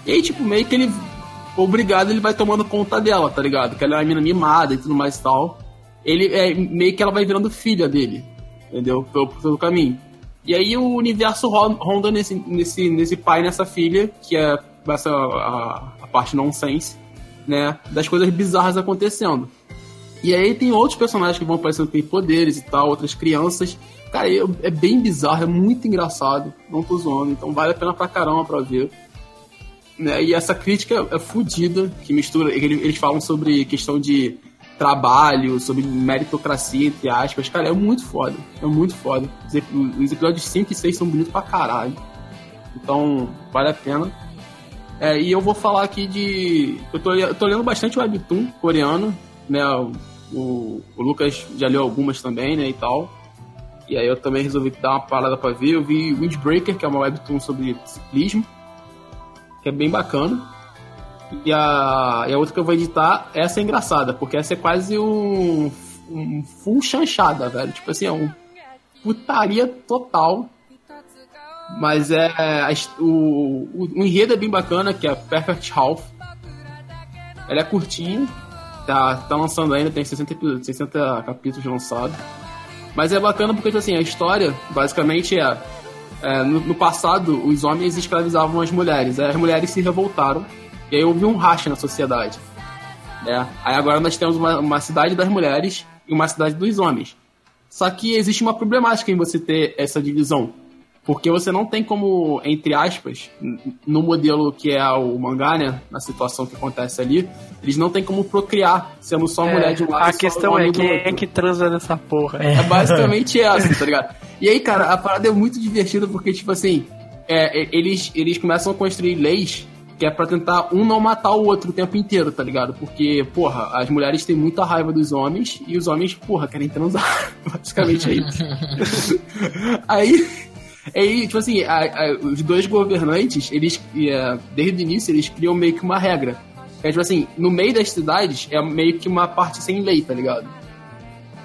E aí, tipo, meio que ele, obrigado, ele vai tomando conta dela, tá ligado? Que ela é uma mina mimada e tudo mais e tal. Ele é meio que ela vai virando filha dele, entendeu? Pelo, pelo caminho. E aí o universo ro- ronda nesse, nesse, nesse pai nessa filha, que é essa a, a parte nonsense, né? Das coisas bizarras acontecendo. E aí tem outros personagens que vão aparecendo que têm poderes e tal, outras crianças. Cara, é, é bem bizarro, é muito engraçado. Não tô zoando, então vale a pena pra caramba pra ver. Né? E essa crítica é fodida, que mistura. ele- Eles falam sobre questão de trabalho, sobre meritocracia, entre aspas. Cara, é muito foda. É muito foda. Os ep- Os episódios 5 e 6 são bonitos pra caralho. Então, vale a pena. É, e eu vou falar aqui de. Eu tô, eu tô lendo bastante webtoon coreano, né? O, o Lucas já leu algumas também, né? E tal. E aí eu também resolvi dar uma parada pra ver. Eu vi Windbreaker, que é uma webtoon sobre ciclismo, que é bem bacana. E a, e a outra que eu vou editar, essa é engraçada, porque essa é quase um, um full chanchada, velho. Tipo assim, é um putaria total. Mas é. O, o, o enredo é bem bacana, que é Perfect Half. Ela é curtinha, tá, tá lançando ainda, tem 60, epi- 60 capítulos lançados. Mas é bacana porque, tipo assim, a história, basicamente, é. é, no, no passado, os homens escravizavam as mulheres. As mulheres se revoltaram. E aí houve um racha na sociedade. Né? Aí agora nós temos uma, uma cidade das mulheres e uma cidade dos homens. Só que existe uma problemática em você ter essa divisão. Porque você não tem como, entre aspas, no modelo que é o mangá, né? Na situação que acontece ali, eles não tem como procriar, sendo só mulher de um lado a questão é quem é que transa nessa porra. É basicamente essa, tá ligado? E aí, cara, a parada é muito divertida porque, tipo assim, é, é, eles, eles começam a construir leis que é pra tentar um não matar o outro o tempo inteiro, tá ligado? Porque, porra, as mulheres têm muita raiva dos homens e os homens, porra, querem transar. Basicamente é isso. aí, aí, tipo assim, a- a- os dois governantes, eles, é, desde o início, eles criam meio que uma regra. É tipo assim, no meio das cidades é meio que uma parte sem lei, tá ligado?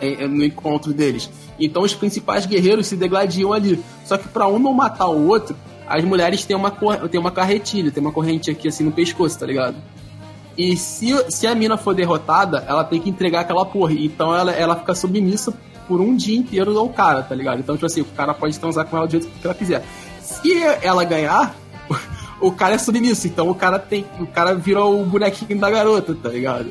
é- é no encontro deles. Então os principais guerreiros se degladiam ali. Só que pra um não matar o outro, as mulheres têm uma, têm uma carretilha, tem uma corrente aqui assim no pescoço, tá ligado? E se, se a mina for derrotada, ela tem que entregar aquela porra. Então ela, ela fica submissa por um dia inteiro ao cara, tá ligado? Então, tipo assim, o cara pode transar com ela do jeito que ela quiser. Se ela ganhar, o cara é submisso. Então o cara tem. O cara vira o bonequinho da garota, tá ligado?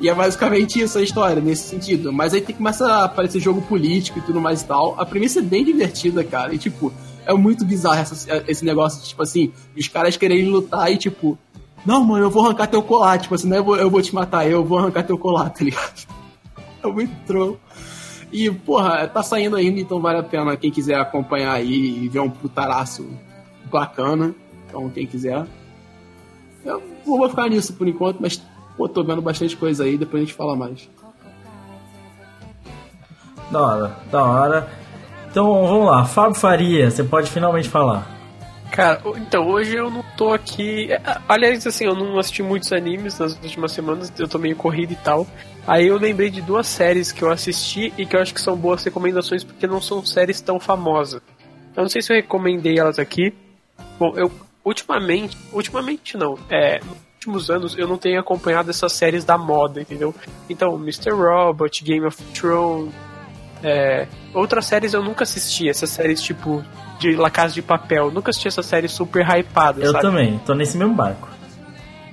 E é basicamente isso a história, nesse sentido. Mas aí tem, começa a aparecer jogo político e tudo mais e tal. A premissa é bem divertida, cara. E, tipo, é muito bizarro essa- esse negócio tipo assim, os caras quererem lutar e, tipo, não, mano, eu vou arrancar teu colar. Tipo assim, não é eu vou, eu vou te matar, eu vou arrancar teu colar, tá ligado? É muito troll. E, porra, tá saindo ainda, então vale a pena quem quiser acompanhar aí e ver um putaraço bacana. Então, quem quiser. Eu vou ficar nisso por enquanto, mas, pô, tô vendo bastante coisa aí, depois a gente fala mais. Da hora, da hora. Então vamos lá, Fábio Faria, você pode finalmente falar. Cara, então, hoje eu não tô aqui. é, Aliás, assim, eu não assisti muitos animes nas últimas semanas, eu tô meio corrido e tal. Aí eu lembrei de duas séries que eu assisti e que eu acho que são boas recomendações porque não são séries tão famosas. Eu não sei se eu recomendei elas aqui. Bom, eu ultimamente, ultimamente não, é, nos últimos anos eu não tenho acompanhado essas séries da moda, entendeu? Então, Mr. Robot, Game of Thrones, é, outras séries eu nunca assisti, essas séries tipo de La Casa de Papel, nunca assisti essas séries super hypadas, Eu sabe? também, tô nesse mesmo barco.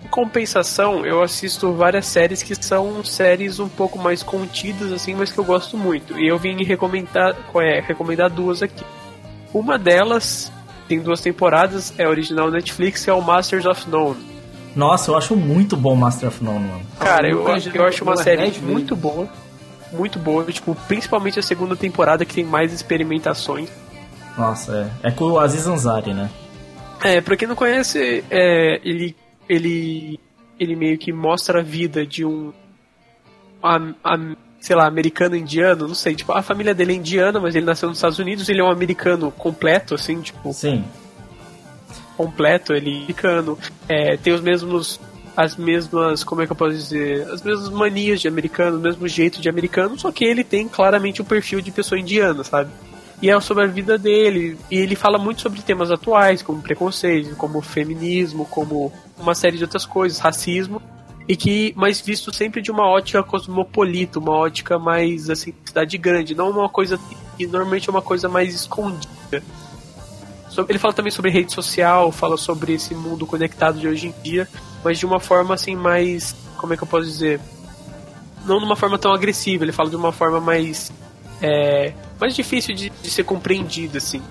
Em compensação, eu assisto várias séries que são séries um pouco mais contidas, assim, mas que eu gosto muito. E eu vim recomendar, é, recomendar duas aqui. Uma delas tem duas temporadas, é original Netflix, é o Masters of None. Nossa, eu acho muito bom Master of None, mano. Cara, eu, nunca eu acho uma série Bull. muito boa. Muito boa, tipo, principalmente a segunda temporada que tem mais experimentações. Nossa, é. É com o Aziz Ansari, né? É, pra quem não conhece, é, ele, ele, ele meio que mostra a vida de um, am- am- sei lá, americano indiano, não sei, tipo, a família dele é indiana, mas ele nasceu nos Estados Unidos, ele é um americano completo, assim, tipo, Sim. completo, ele é americano, é, tem os mesmos, as mesmas, como é que eu posso dizer, as mesmas manias de americano, o mesmo jeito de americano, só que ele tem claramente o perfil de pessoa indiana, sabe? E é sobre a vida dele, e ele fala muito sobre temas atuais, como preconceito, como feminismo, como uma série de outras coisas, racismo, e que, mas visto sempre de uma ótica cosmopolita, uma ótica mais, assim, cidade grande, não uma coisa, que normalmente é uma coisa mais escondida. Ele fala também sobre rede social, fala sobre esse mundo conectado de hoje em dia, mas de uma forma assim mais. Como é que eu posso dizer? Não de uma forma tão agressiva, ele fala de uma forma mais. É, mais difícil de, de ser compreendida, assim.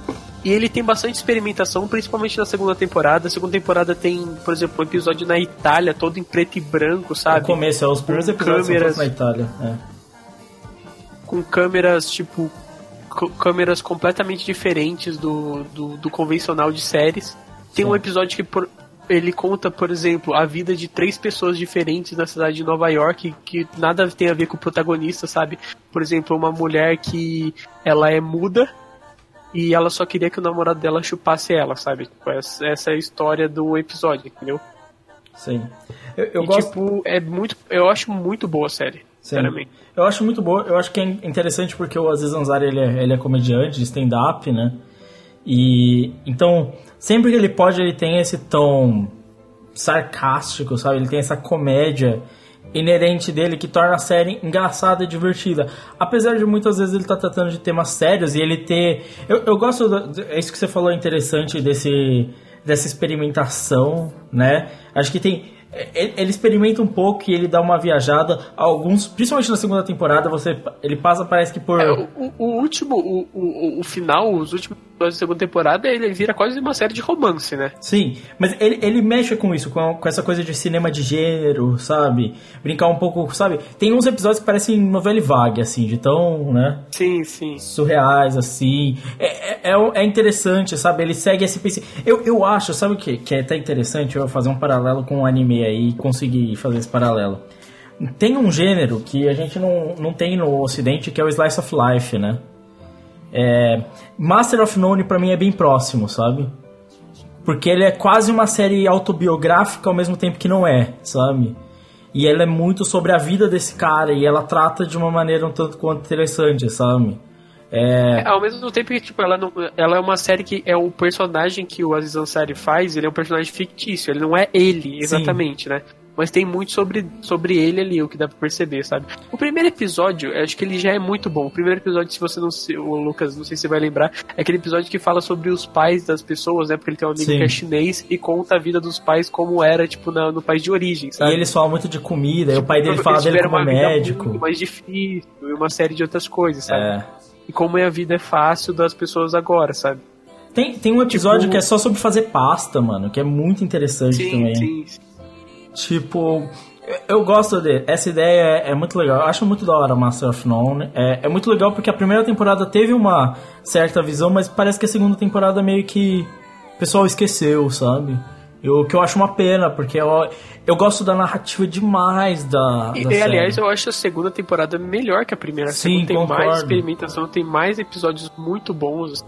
E ele tem bastante experimentação, principalmente na segunda temporada. A segunda temporada tem, por exemplo, um episódio na Itália, todo em preto e branco, sabe? começo, é os primeiros Com episódios câmeras. na Itália. É. com câmeras, tipo, câmeras completamente diferentes do, do, do convencional de séries. Tem um episódio que por- ele conta, por exemplo, a vida de três pessoas diferentes na cidade de Nova York, que nada tem a ver com o protagonista, sabe? Por exemplo, uma mulher que ela é muda e ela só queria que o namorado dela chupasse ela, sabe? Essa, é a história do episódio, entendeu? Sim. Eu, eu e, gosto. tipo, é muito. Eu acho muito boa a série, Sim. sinceramente. Eu acho muito boa. Eu acho que é interessante porque o Aziz Ansari ele é, ele é comediante stand-up, né? E então, sempre que ele pode, ele tem esse tom sarcástico, sabe? Ele tem essa comédia inerente dele que torna a série engraçada e divertida. Apesar de muitas vezes ele tá tratando de temas sérios e ele ter. Eu, eu gosto. do- é isso que você falou interessante desse dessa experimentação, né? Acho que tem. Ele ele experimenta um pouco e ele dá uma viajada. Alguns, principalmente na segunda temporada, você ele passa parece que por É, o, o- último, o, o, o final, os últimos episódios da segunda temporada, ele vira quase uma série de romance, né? Sim, mas ele, ele mexe com isso, com, com essa coisa de cinema de gênero, sabe? Brincar um pouco, sabe? Tem uns episódios que parecem novela vague, assim, de tão, né? Sim, sim. Surreais, assim. É, é, é interessante, sabe? Ele segue esse. Eu, eu acho, sabe o que? Que é até interessante eu fazer um paralelo com o anime aí e conseguir fazer esse paralelo. Tem um gênero que a gente não, não tem no ocidente, que é o Slice of Life, né? É, Master of None pra mim é bem próximo, sabe? Porque ele é quase uma série autobiográfica ao mesmo tempo que não é, sabe? E ela é muito sobre a vida desse cara e ela trata de uma maneira um tanto quanto interessante, sabe? É, É, Ao mesmo tempo que, tipo, ela, não, ela é uma série que é o personagem que o Aziz Ansari faz, ele é um personagem fictício, ele não é ele, exatamente, né? Mas tem muito sobre, sobre ele ali, o que dá pra perceber, sabe? O primeiro episódio, eu acho que ele já é muito bom. O primeiro episódio, se você não se. O Lucas, não sei se você vai lembrar, é aquele episódio que fala sobre os pais das pessoas, né? Porque ele tem um amigo Sim. que é chinês e conta a vida dos pais como era, tipo, na- no país de origem, sabe? e eles falam muito de comida, e o pai dele fala dele como médico. mais difícil e uma série de outras coisas, sabe? É. E como é a vida é fácil das pessoas agora, sabe? Tem, tem um episódio Tipo- que é só sobre fazer pasta, mano, que é muito interessante Sim, também. sim, sim. Tipo, eu- gosto dele. Essa ideia é, é muito legal. Eu acho muito da hora Master of None. É, é muito legal porque a primeira temporada teve uma certa visão, mas parece que a segunda temporada meio que o pessoal esqueceu, sabe? O que eu acho uma pena, porque eu, eu gosto da narrativa demais da, E, da e, aliás, eu acho a segunda temporada melhor que a primeira. A Sim, segunda tem concordo. mais experimentação, tem mais episódios muito bons.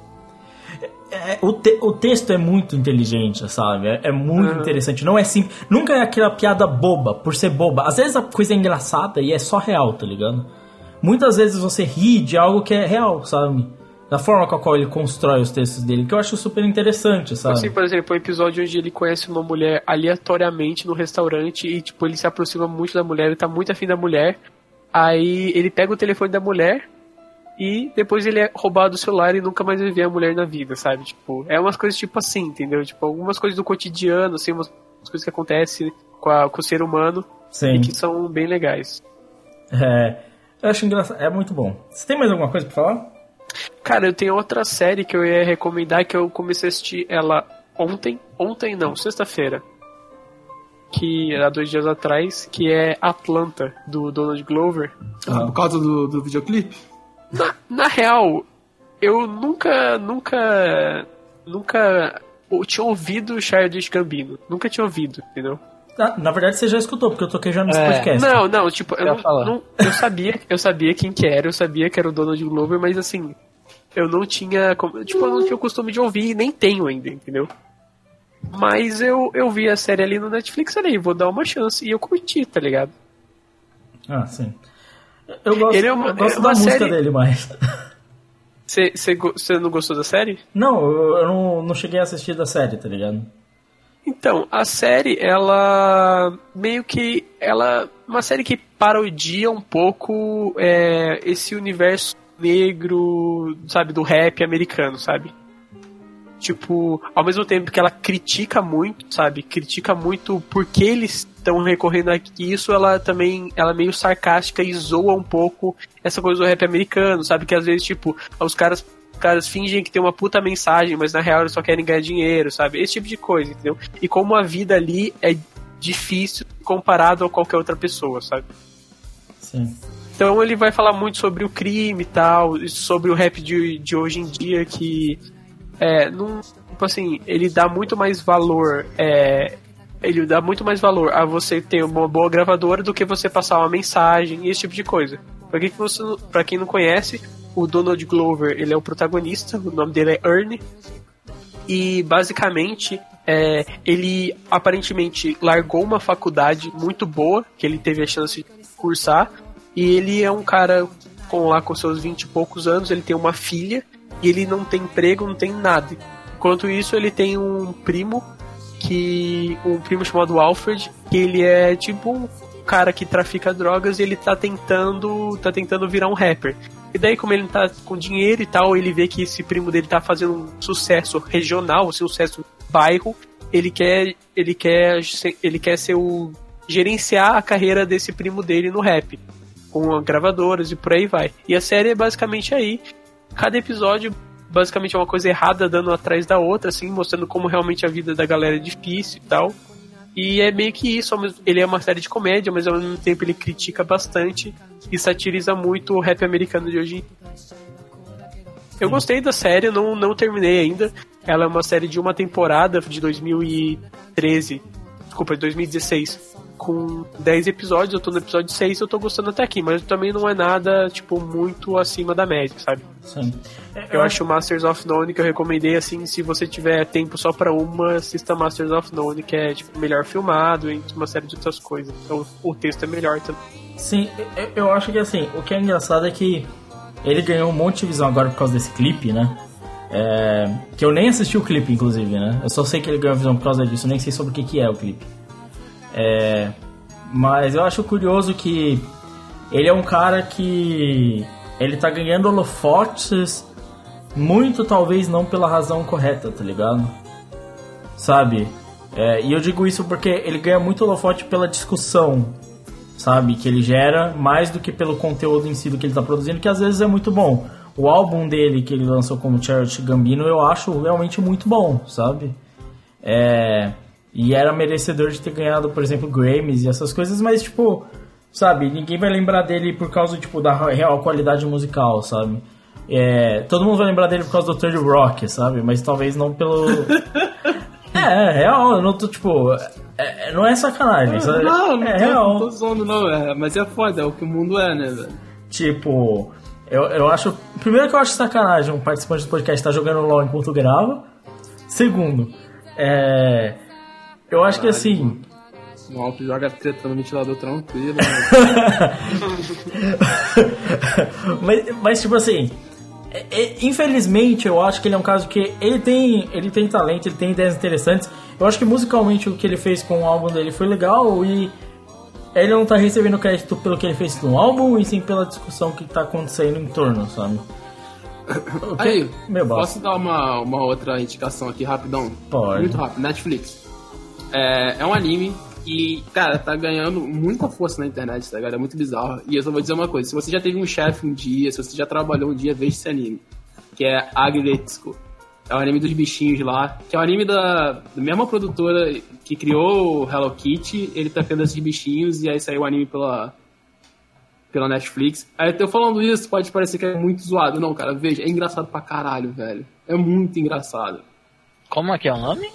É, o, te- o texto é muito inteligente, sabe? É, é muito Uhum. interessante. Não é simples. Nunca é aquela piada boba, por ser boba. Às vezes a coisa é engraçada e é só real, tá ligado? Muitas vezes você ri de algo que é real, sabe? Da forma com a qual ele constrói os textos dele, que eu acho super interessante, sabe? Assim, por exemplo, um episódio onde ele conhece uma mulher aleatoriamente no restaurante e, tipo, ele se aproxima muito da mulher, ele tá muito afim da mulher. Aí ele pega o telefone da mulher e depois ele é roubado o celular e nunca mais vai ver a mulher na vida, sabe? Tipo, é umas coisas tipo assim, entendeu? Tipo, algumas coisas do cotidiano, assim, umas coisas que acontecem com, a- com o ser humano Sim. e que são bem legais. É, eu acho engraçado. É muito bom. Você tem mais alguma coisa pra falar? Cara, eu tenho outra série que eu ia recomendar que eu comecei a assistir ela ontem. Ontem não, sexta-feira. Que há dois dias atrás, que é Atlanta, do Donald Glover. Ah, por causa do, do videoclipe? Na, na real, eu nunca, nunca, nunca tinha ouvido o Childish Gambino. Nunca tinha ouvido, entendeu? Na, na verdade, você já escutou, porque eu toquei já nesse É. podcast. Não, não, tipo, eu, não, não- eu sabia, eu sabia quem que era, eu sabia que era o Donald Glover, mas assim, eu não tinha, como- tipo, eu não tinha o costume de ouvir e nem tenho ainda, entendeu? Mas eu, eu vi a série ali no Netflix ali, vou dar uma chance e eu curti, tá ligado? Ah, sim. Eu gosto, Ele é uma- eu gosto é da uma música série- dele mais. Você não gostou da série? Não, eu, eu não, não cheguei a assistir da série, tá ligado? Então, a série, ela meio que. Ela. Uma série que parodia um pouco é, esse universo negro, sabe, do rap americano, sabe? Tipo, ao mesmo tempo que ela critica muito, sabe? Critica muito porque eles estão recorrendo a isso, ela também, ela é meio sarcástica e zoa um pouco essa coisa do rap americano, sabe? Que às vezes, tipo, os caras, caras fingem que tem uma puta mensagem, mas na real eles só querem ganhar dinheiro, sabe? Esse tipo de coisa, entendeu? E como a vida ali é difícil comparado a qualquer outra pessoa, sabe? Sim. Então ele vai falar muito sobre o crime e tal, sobre o rap de, de hoje em dia que é, não, tipo assim, ele dá muito mais valor, é, ele dá muito mais valor a você ter uma boa gravadora do que você passar uma mensagem e esse tipo de coisa. Pra quem, que você, pra quem não conhece, o Donald Glover, ele é o protagonista, o nome dele é Ernie, e basicamente é, ele aparentemente largou uma faculdade muito boa, que ele teve a chance de cursar, e ele é um cara com lá com seus 20 e poucos anos, ele tem uma filha, e ele não tem emprego, não tem nada. Enquanto isso, ele tem um primo, que um primo chamado Alfred, que ele é tipo um cara que trafica drogas e ele tá tentando, tá tentando virar um rapper. E daí, como ele tá com dinheiro e tal, ele vê que esse primo dele tá fazendo um sucesso regional, um sucesso bairro, ele quer, ele quer, ele quer ser o gerenciar a carreira desse primo dele no rap, com gravadoras e por aí vai. E a série é basicamente aí, cada episódio basicamente é uma coisa errada dando atrás da outra, assim, mostrando como realmente a vida da galera é difícil e tal. E é meio que isso, ele é uma série de comédia, mas ao mesmo tempo ele critica bastante e satiriza muito o rap americano de hoje. Eu gostei da série, não, não terminei ainda. Ela é uma série de uma temporada de 2013, desculpa, de 2016, com 10 episódios. Eu tô no episódio 6 eu tô gostando até aqui, mas também não é nada, tipo, muito acima da média, sabe? Sim. Eu acho o Masters of None que eu recomendei, assim, se você tiver tempo só pra uma, assista Masters of None, que é, tipo, melhor filmado, entre uma série de outras coisas. Então, o texto é melhor também. Sim, eu, eu acho que assim, o que é engraçado é que ele ganhou um monte de visão agora por causa desse clipe, né? É, que eu nem assisti o clipe, inclusive, né? Eu só sei que ele ganhou visão por causa disso, eu nem sei sobre o que, que é o clipe. É, mas eu acho curioso que ele é um cara que ele tá ganhando holofotes muito talvez não pela razão correta, tá ligado? Sabe? É, e eu digo isso porque ele ganha muito holofote pela discussão, sabe? Que ele gera mais do que pelo conteúdo em si do que ele tá produzindo, que às vezes é muito bom. O álbum dele que ele lançou como Charity Gambino eu acho realmente muito bom, sabe? É, e era merecedor de ter ganhado, por exemplo, Grammys e essas coisas, mas tipo, sabe, ninguém vai lembrar dele por causa tipo da real qualidade musical, sabe? É, todo mundo vai lembrar dele por causa do Third Rock, sabe? Mas talvez não pelo É, é real, eu não tô tipo, é- é- não é sacanagem, sabe? Não, não é tô, real. não tô zoando, não. É, mas é foda, é o que o mundo é, né, velho? Tipo, eu, eu acho. Primeiro que eu acho sacanagem um participante do podcast estar jogando LOL enquanto grava. Segundo, é. Eu acho que assim. O Alto joga treta no ventilador tranquilo. né? mas, mas, tipo assim. é- é- infelizmente, eu acho que ele é um caso que ele tem, ele tem talento, ele tem ideias interessantes. Eu acho que musicalmente o que ele fez com o álbum dele foi legal e ele não tá recebendo crédito pelo que ele fez no álbum e sim pela discussão que tá acontecendo em torno, sabe? Aí, meu bosta. posso dar uma, uma outra indicação aqui rapidão? Pode. Muito rápido, Netflix. É, é um anime e, cara, tá ganhando muita força na internet, tá ligado? É muito bizarro. E eu só vou dizer uma coisa: se você já teve um chefe um dia, se você já trabalhou um dia, veja esse anime. que é Agretsuko. É o anime dos bichinhos lá, que é o anime da, da mesma produtora que criou o Hello Kitty. Ele tá criando esses bichinhos e aí saiu o anime pela, pela Netflix. Aí eu tô falando isso, pode parecer que é muito zoado. Não, cara, veja, é engraçado pra caralho, velho. É muito engraçado. Como é que é o nome?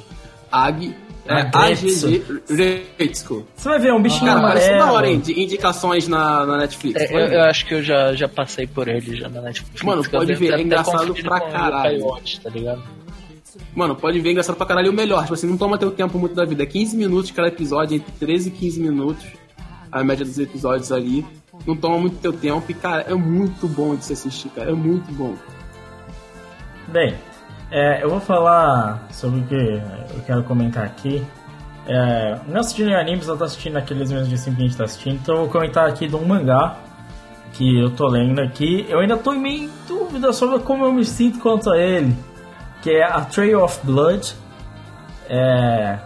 Ag. É Agretsu. Agretsuko. Você vai ver, é um bichinho Cara, parece da hora, amarelo. hein? De indicações na, na Netflix. É, eu, eu acho que eu já, já passei por ele já na Netflix. Mano, pode ver, é engraçado pra caralho. Coyote, tá ligado? Mano, pode ver, é engraçado pra caralho. E o melhor, tipo assim, não toma teu tempo muito da vida. É 15 minutos cada episódio, entre 13 e 15 minutos. A média dos episódios ali. Não toma muito teu tempo. E, cara, é muito bom de se assistir, cara. É muito bom. Bem, é, eu vou falar sobre o que eu quero comentar aqui. É, não assistindo em animes, eu tô assistindo aqueles mesmos de sempre que a gente tá assistindo. Então eu vou comentar aqui de um mangá que eu tô lendo aqui. Eu ainda tô meio em dúvida sobre como eu me sinto quanto a ele. Que é A Trail of Blood. É.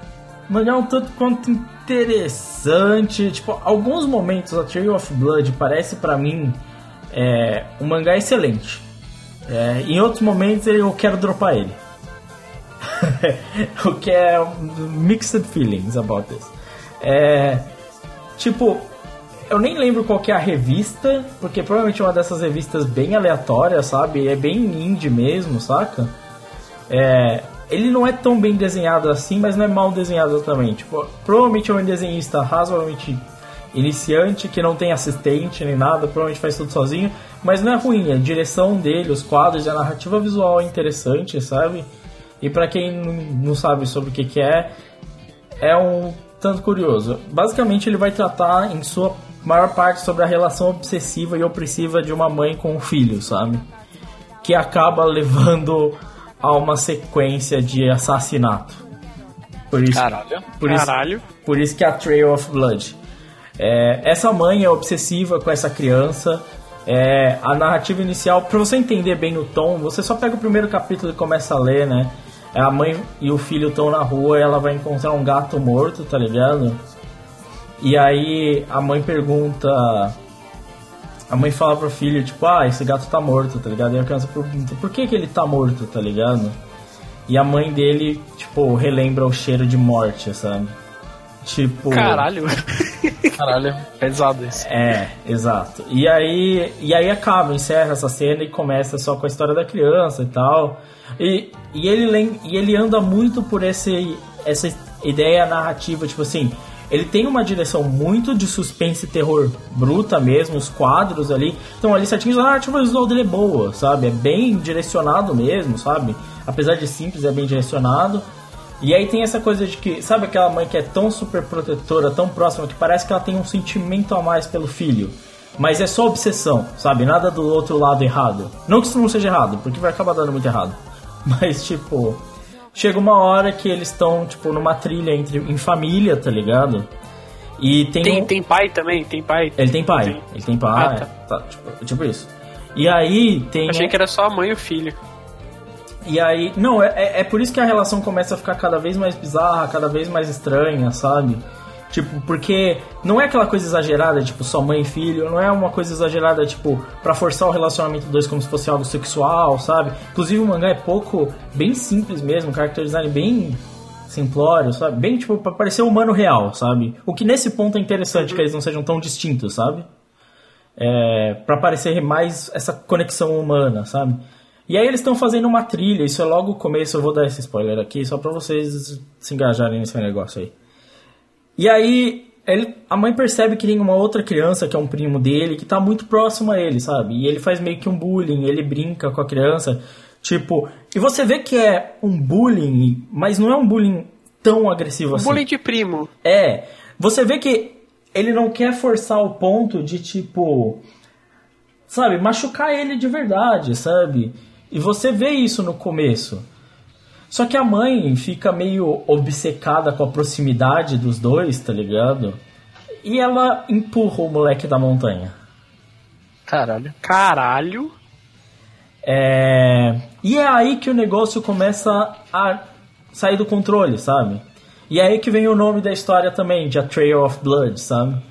Mangá é um tanto quanto interessante. Tipo, alguns momentos a Trail of Blood parece pra mim é, um mangá excelente. É, em outros momentos eu quero dropar ele. o que é mixed feelings about this. É, tipo, eu nem lembro qual que é a revista, porque provavelmente é uma dessas revistas bem aleatórias, sabe? É bem indie mesmo, saca? É, ele não é tão bem desenhado assim, mas não é mal desenhado também. Tipo, provavelmente é um desenhista razoavelmente iniciante, que não tem assistente nem nada, provavelmente faz tudo sozinho, mas não é ruim, a direção dele, os quadros, a narrativa visual é interessante, sabe? E pra quem não- sabe sobre o que, que é, é um tanto curioso. Basicamente, ele vai tratar em sua maior parte sobre a relação obsessiva e opressiva de uma mãe com um filho, sabe? Que acaba levando a uma sequência de assassinato. Por isso, Caralho. por isso, Caralho. por isso que é a Trail of Blood. É, essa mãe é obsessiva com essa criança. É, a narrativa inicial, pra você entender bem o tom, você só pega o primeiro capítulo e começa a ler, né? A mãe e o filho estão na rua e ela vai encontrar um gato morto, tá ligado? E aí a mãe pergunta. A mãe fala pro filho, tipo, ah, esse gato tá morto, tá ligado? E a criança pergunta, por que, que ele tá morto, tá ligado? E a mãe dele, tipo, relembra o cheiro de morte, sabe? Tipo. Caralho. Caralho, pesado isso. É, exato. E aí, e aí acaba, encerra essa cena e começa só com a história da criança e tal. E, e, ele, e ele anda muito por esse, essa ideia narrativa, tipo assim, ele tem uma direção muito de suspense e terror bruta mesmo, os quadros ali. Então ali certinho, a narrativa visual dele é boa, sabe? É bem direcionado mesmo, sabe? Apesar de simples, é bem direcionado. E aí tem essa coisa de que, sabe aquela mãe que é tão super protetora, tão próxima, que parece que ela tem um sentimento a mais pelo filho. Mas é só obsessão, sabe? Nada do outro lado errado. Não que isso não seja errado, porque vai acabar dando muito errado. Mas, tipo, chega uma hora que eles estão, tipo, numa trilha entre, em família, tá ligado? E tem, Tem, um- tem pai também? Tem pai? Ele tem pai. Sim. Ele tem pai. Ah, tá. tá, tipo, tipo isso. E aí tem. Achei que era só a mãe e o filho. E aí, não, é, é, é por isso que a relação começa a ficar cada vez mais bizarra, cada vez mais estranha, sabe? Tipo, porque não é aquela coisa exagerada, tipo, só mãe e filho, não é uma coisa exagerada, tipo, pra forçar o relacionamento dos dois como se fosse algo sexual, sabe? Inclusive o mangá é pouco, bem simples mesmo, character design bem simplório, sabe? Bem, tipo, pra parecer humano real, sabe? O que nesse ponto é interessante, que eles não sejam tão distintos, sabe? é, para parecer mais essa conexão humana, sabe? E aí eles estão fazendo uma trilha, isso é logo o começo, eu vou dar esse spoiler aqui, só pra vocês se engajarem nesse negócio aí. E aí ele- a mãe percebe que tem uma outra criança, que é um primo dele, que tá muito próximo a ele, sabe? E ele faz meio que um bullying, ele brinca com a criança, tipo... E você vê que é um bullying, mas não é um bullying tão agressivo assim. Bullying de primo. É, você vê que ele não quer forçar o ponto de tipo, sabe, machucar ele de verdade, sabe? E você vê isso no começo. Só que a mãe fica meio obcecada com a proximidade dos dois, tá ligado? E ela empurra o moleque da montanha. Caralho. Caralho. É... E é aí que o negócio começa a sair do controle, sabe? E é aí que vem o nome da história também, de A Trail of Blood, sabe?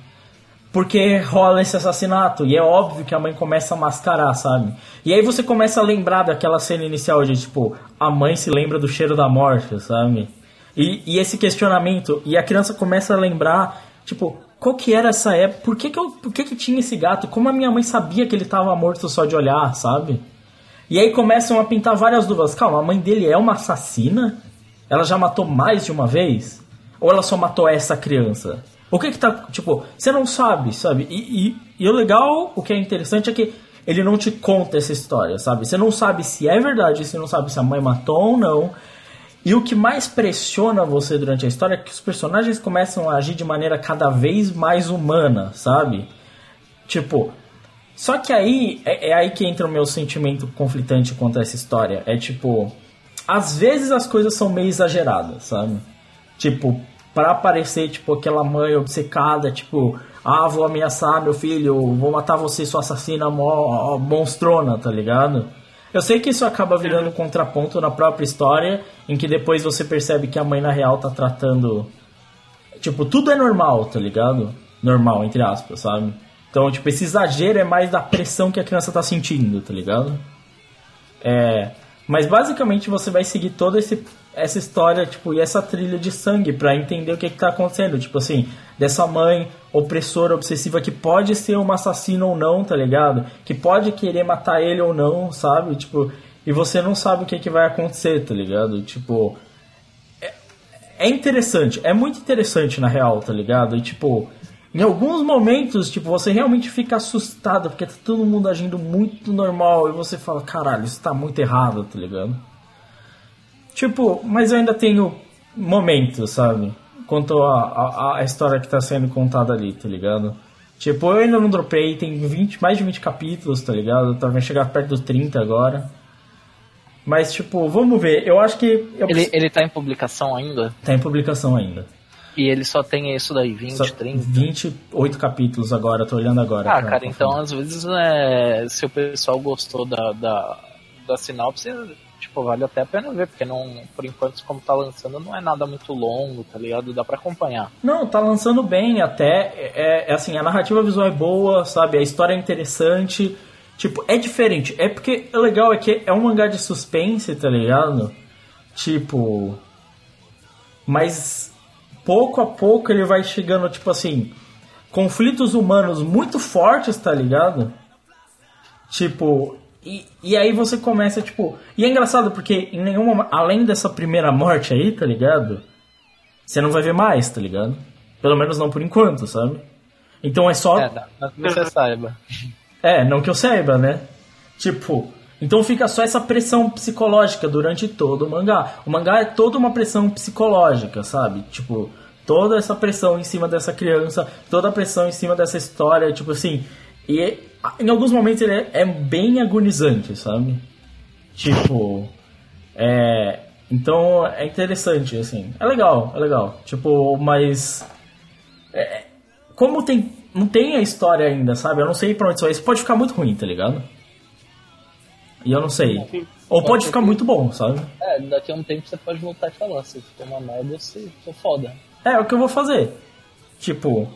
Porque rola esse assassinato. E é óbvio que a mãe começa a mascarar, sabe? E aí você começa a lembrar daquela cena inicial de tipo, a mãe se lembra do cheiro da morte, sabe? E, e esse questionamento, e a criança começa a lembrar, tipo, qual que era essa época? Por que que, eu, por que que tinha esse gato? Como a minha mãe sabia que ele tava morto só de olhar, sabe? E aí começam a pintar várias dúvidas. Calma, a mãe dele é uma assassina? Ela já matou mais de uma vez? Ou ela só matou essa criança? O que que tá. Tipo, você não sabe, sabe? E, e, e o legal, o que é interessante é que ele não te conta essa história, sabe? Você não sabe se é verdade, você não sabe se a mãe matou ou não. E o que mais pressiona você durante a história é que os personagens começam a agir de maneira cada vez mais humana, sabe? Tipo. Só que aí é, é aí que entra o meu sentimento conflitante contra essa história. É tipo. Às vezes as coisas são meio exageradas, sabe? Tipo, para aparecer, tipo, aquela mãe obcecada, tipo, ah, vou ameaçar meu filho, vou matar você, sua assassina mo- monstrona, tá ligado? Eu sei que isso acaba virando um contraponto na própria história, em que depois você percebe que a mãe na real tá tratando. Tipo, tudo é normal, tá ligado? Normal, entre aspas, sabe? Então, tipo, esse exagero é mais da pressão que a criança tá sentindo, tá ligado? É, mas basicamente você vai seguir toda esse, essa história, tipo, e essa trilha de sangue pra entender o que que tá acontecendo, tipo assim, dessa mãe opressora, obsessiva que pode ser uma assassina ou não, tá ligado? Que pode querer matar ele ou não, sabe? Tipo, e você não sabe o que que vai acontecer, tá ligado? Tipo, é, é interessante, é muito interessante na real, tá ligado? E tipo, em alguns momentos, tipo, você realmente fica assustado porque tá todo mundo agindo muito normal e você fala, caralho, isso tá muito errado, tá ligado? Tipo, mas eu ainda tenho momentos, sabe? Quanto a, a, a história que tá sendo contada ali, tá ligado? Tipo, eu ainda não dropei, tem 20, mais de 20 capítulos, tá ligado? Tá, vai chegar perto dos 30 agora. Mas, tipo, vamos ver. Eu acho que. Eu Ele, ele tá em publicação ainda? Tá em publicação ainda. E ele só tem isso daí, 20, Só 30? 28 capítulos agora, tô olhando agora. Ah, pra- cara, pra então às vezes é, se o pessoal gostou da, da, da sinopse, tipo, vale até a pena ver, porque não, por enquanto, como tá lançando, não é nada muito longo, tá ligado? Dá pra acompanhar. Não, tá lançando bem até. É, é assim, a narrativa visual é boa, sabe? A história é interessante. Tipo, é diferente. É porque o legal é que é um mangá de suspense, tá ligado? Tipo. Mas pouco a pouco ele vai chegando, tipo assim. Conflitos humanos muito fortes, tá ligado? Tipo. E, e aí você começa, tipo. E é engraçado porque em nenhuma. Além dessa primeira morte aí, tá ligado? Você não vai ver mais, tá ligado? Pelo menos não por enquanto, sabe? Então é só. É, dá, dá que você saiba. É, não que eu saiba, né? Tipo, então fica só essa pressão psicológica durante todo o mangá. O mangá é toda uma pressão psicológica, sabe? Tipo, toda essa pressão em cima dessa criança, toda a pressão em cima dessa história, tipo assim. E em alguns momentos ele é, é bem agonizante, sabe? Tipo. É. Então é interessante, assim. É legal, é legal. Tipo, mas. é, como tem. Não tem a história ainda, sabe? Eu não sei pra onde isso vai. Isso pode ficar muito ruim, tá ligado? E eu não sei. Ou pode ficar muito bom, sabe? É, daqui a um tempo você pode voltar e falar, se ficou uma merda, se ficou foda. É, é o que eu vou fazer. Tipo.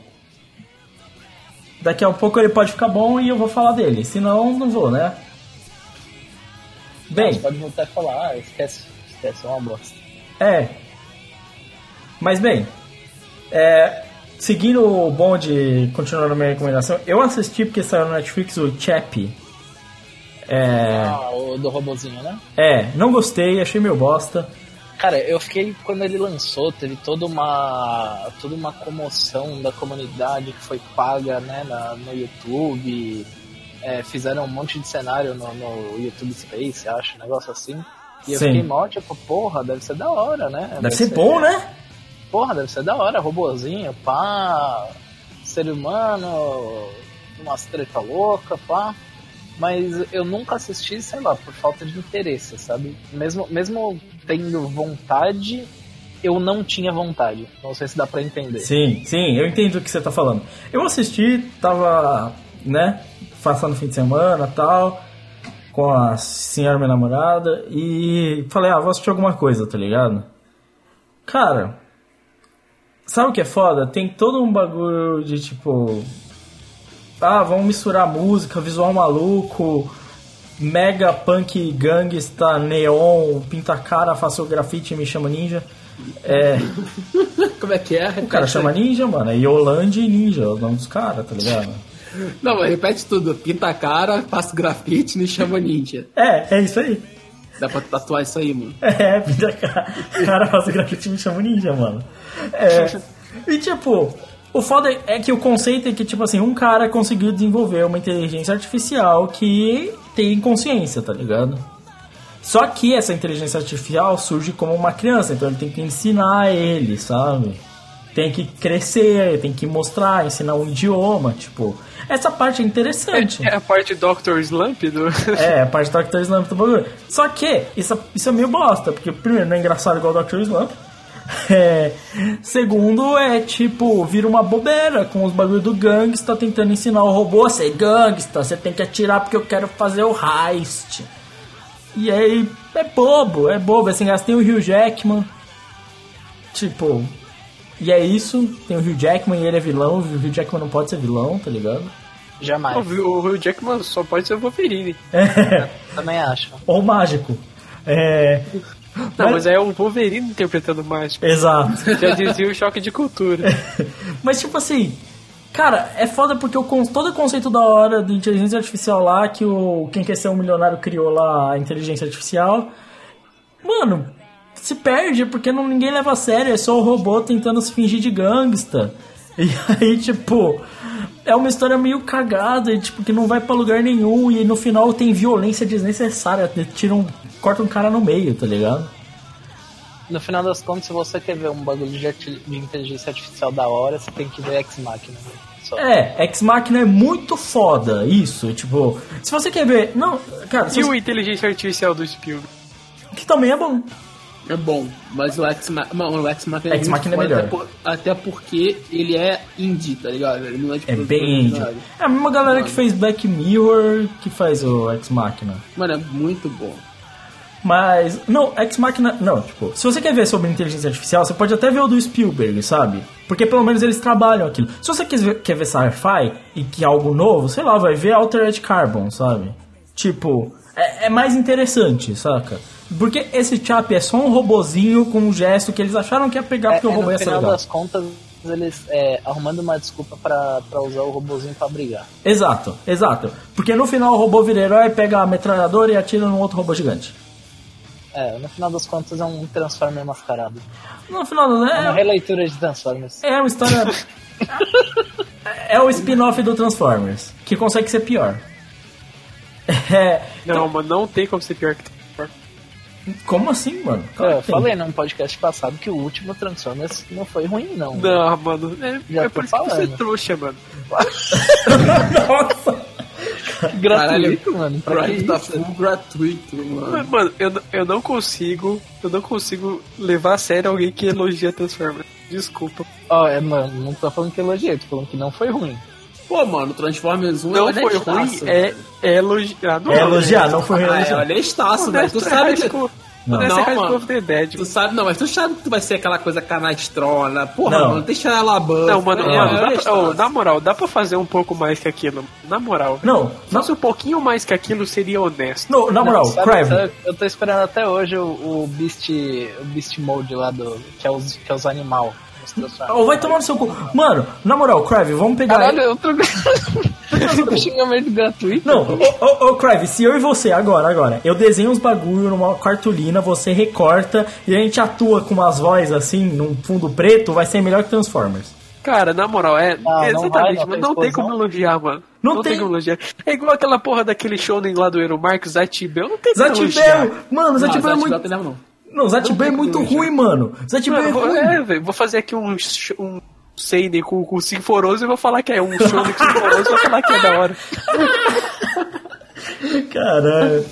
Daqui a um pouco ele pode ficar bom e eu vou falar dele. Senão, não vou, né? Bem. Você pode voltar e falar, ah, esquece, esquece, é uma bosta. É. Mas bem, é, seguindo o bonde, continuando a minha recomendação, eu assisti porque saiu no Netflix o Chappie. É, Ah, o do robozinho, né? é, não gostei, achei meio bosta. Cara, eu fiquei quando ele lançou, teve toda uma toda uma comoção da comunidade que foi paga, né, na, no YouTube. É, fizeram um monte de cenário no, no YouTube Space, acho, um negócio assim. E eu Sim. fiquei mal, tipo, porra, deve ser da hora, né? Deve ser bom, né? Porra, deve ser da hora, robozinho, pá, ser humano, umas treta louca, pá. Mas eu nunca assisti, sei lá, por falta de interesse, sabe? Mesmo, mesmo tendo vontade, eu não tinha vontade. Não sei se dá pra entender. Sim, sim, eu entendo o que você tá falando. Eu assisti, tava, né, passando fim de semana tal, com a senhora minha namorada, e falei, ah, vou assistir alguma coisa, tá ligado? Cara, sabe o que é foda? Tem todo um bagulho de tipo. Ah, vamos misturar música, visual maluco, mega punk gangsta, neon, pinta cara, faço grafite e me chama ninja. É, Como é que é? o cara chama ninja, mano, é Yolande e Ninja, é o nome dos caras, tá ligado? Não, mas repete tudo. Pinta a cara, faço grafite e me chama ninja. É, é isso aí. Dá pra tatuar isso aí, mano. É, pinta cara, cara faz grafite e me chama ninja, mano. É, e tipo, o foda é que o conceito é que, tipo assim, um cara conseguiu desenvolver uma inteligência artificial que tem consciência, tá ligado? Só que essa inteligência artificial surge como uma criança, então ele tem que ensinar ele, sabe? Tem que crescer, tem que mostrar, ensinar um idioma, tipo. Essa parte é interessante. É a parte Dr. Slump do. É, a parte Dr. Slump do bagulho. Só que, isso, isso é meio bosta, porque primeiro não é engraçado igual o Dr. Slump. É, segundo, é tipo, vira uma bobeira com os bagulhos do gangsta tentando ensinar o robô a ser gangsta. Você tem que atirar porque eu quero fazer o heist. E aí, é bobo, é bobo. Assim, tem o Hugh Jackman. Tipo, e é isso. Tem o Hugh Jackman e ele é vilão. O Hugh Jackman não pode ser vilão, tá ligado? Jamais. O Hugh Jackman só pode ser o Wolverine. Também acho. Ou mágico. É. Não, mas é o Wolverine interpretando o mágico. Exato. Já dizia o choque de cultura. Mas tipo assim, cara, é foda porque o, todo o conceito da hora de inteligência artificial lá, que o Quem Quer Ser Um Milionário criou lá, a inteligência artificial, mano, se perde porque não, ninguém leva a sério, é só o robô tentando se fingir de gangsta. E aí, tipo, é uma história meio cagada, e, tipo, que não vai pra lugar nenhum, e no final tem violência desnecessária, tiram, cortam um cara no meio, tá ligado? No final das contas, se você quer ver um bagulho de, arti- de inteligência artificial da hora, você tem que ver Ex Machina. né? Só. É, Ex Machina é muito foda, isso, tipo, se você quer ver, não, cara, se E você- o inteligência artificial do Spielberg? que também é bom. É bom, mas o Ex Machina o Ex Machina Ex muito Machina é foda, melhor. Até, por- até porque ele é indie, tá ligado? Ele não é, tipo, É bem indie. É a mesma galera que fez Black Mirror que faz o Ex Machina. Mano, é muito bom. Mas, não, Ex Machina, não, tipo, se você quer ver sobre inteligência artificial, você pode até ver o do Spielberg, sabe? Porque pelo menos eles trabalham aquilo. Se você quer ver, quer ver sci-fi e que é algo novo, sei lá, vai ver Altered Carbon, sabe? Tipo, é, é mais interessante, saca? Porque esse chap é só um robozinho com um gesto que eles acharam que ia pegar porque é, o é, robô no ia ser final legal. das contas, eles é, arrumando uma desculpa pra, pra usar o robozinho pra brigar. Exato, exato. Porque no final o robô vira herói, pega a metralhadora e atira num outro robô gigante. É, no final das contas é um Transformer mascarado. No final, É uma é, releitura de Transformers. é uma história. é o spin-off do Transformers, que consegue ser pior. É, Não, mas não tem como ser pior que Transformers. como assim, mano? Claro eu falei num podcast passado que o último Transformers não foi ruim, não. Não, mano. É, Já é por isso que você é falando. trouxa, mano. Nossa! Gratuito, mano. Pra Prime tá full gratuito, mano. Mano, eu, eu não consigo. Eu não consigo levar a sério alguém que elogia Transformers. Desculpa. Ó, é, mano, não tô falando que elogiei, tô falando que não foi ruim. Pô, mano, Transformers 1 Não é foi ruim, é, é elogiar. Não É elogiar, não foi Ah, é honestaço, velho. Tu sabe que... Não. Não, mano. of the Dead. Tu sabe, não, mas tu sabe que tu vai ser aquela coisa canastrona. Porra, Não. mano, deixa ela buff. Não, mano, é, mano, é dá pra- ô, na moral, dá pra fazer um pouco mais que aquilo. Na moral. Não, fosse um pouquinho mais que aquilo, seria honesto. não, na moral, Não, sabe- Crave. sabe, eu tô esperando até hoje o, o Beast, o Beast Mode lá do. que é os, que é os animal. Ou vai tomar no seu cu. Mano, na moral, Crave, vamos pegar. Caralho, eu tô. tô xingamento gratuito. Não, ô, ô, ô Crave, se eu e você, agora, agora, eu desenho uns bagulho numa cartolina, você recorta e a gente atua com umas vozes assim, num fundo preto, vai ser melhor que Transformers. Cara, na moral, é. Não, não exatamente, vai, não mas tem não tem como elogiar, mano. Não Não, tem. tem. como elogiar. É igual aquela porra daquele shonen lá do Eero Marcos, Zatibel. Não tem como elogiar. Zatibel! Mano, Não, Zatibel é muito. nada, não. Não, Zatibel é muito ruim, mano. Zatibel é ruim. é, velho, vou fazer aqui um, um Seinen com, com Sinforoso e vou falar que é um shonen com Sinforoso e vou falar que é da hora. Caralho.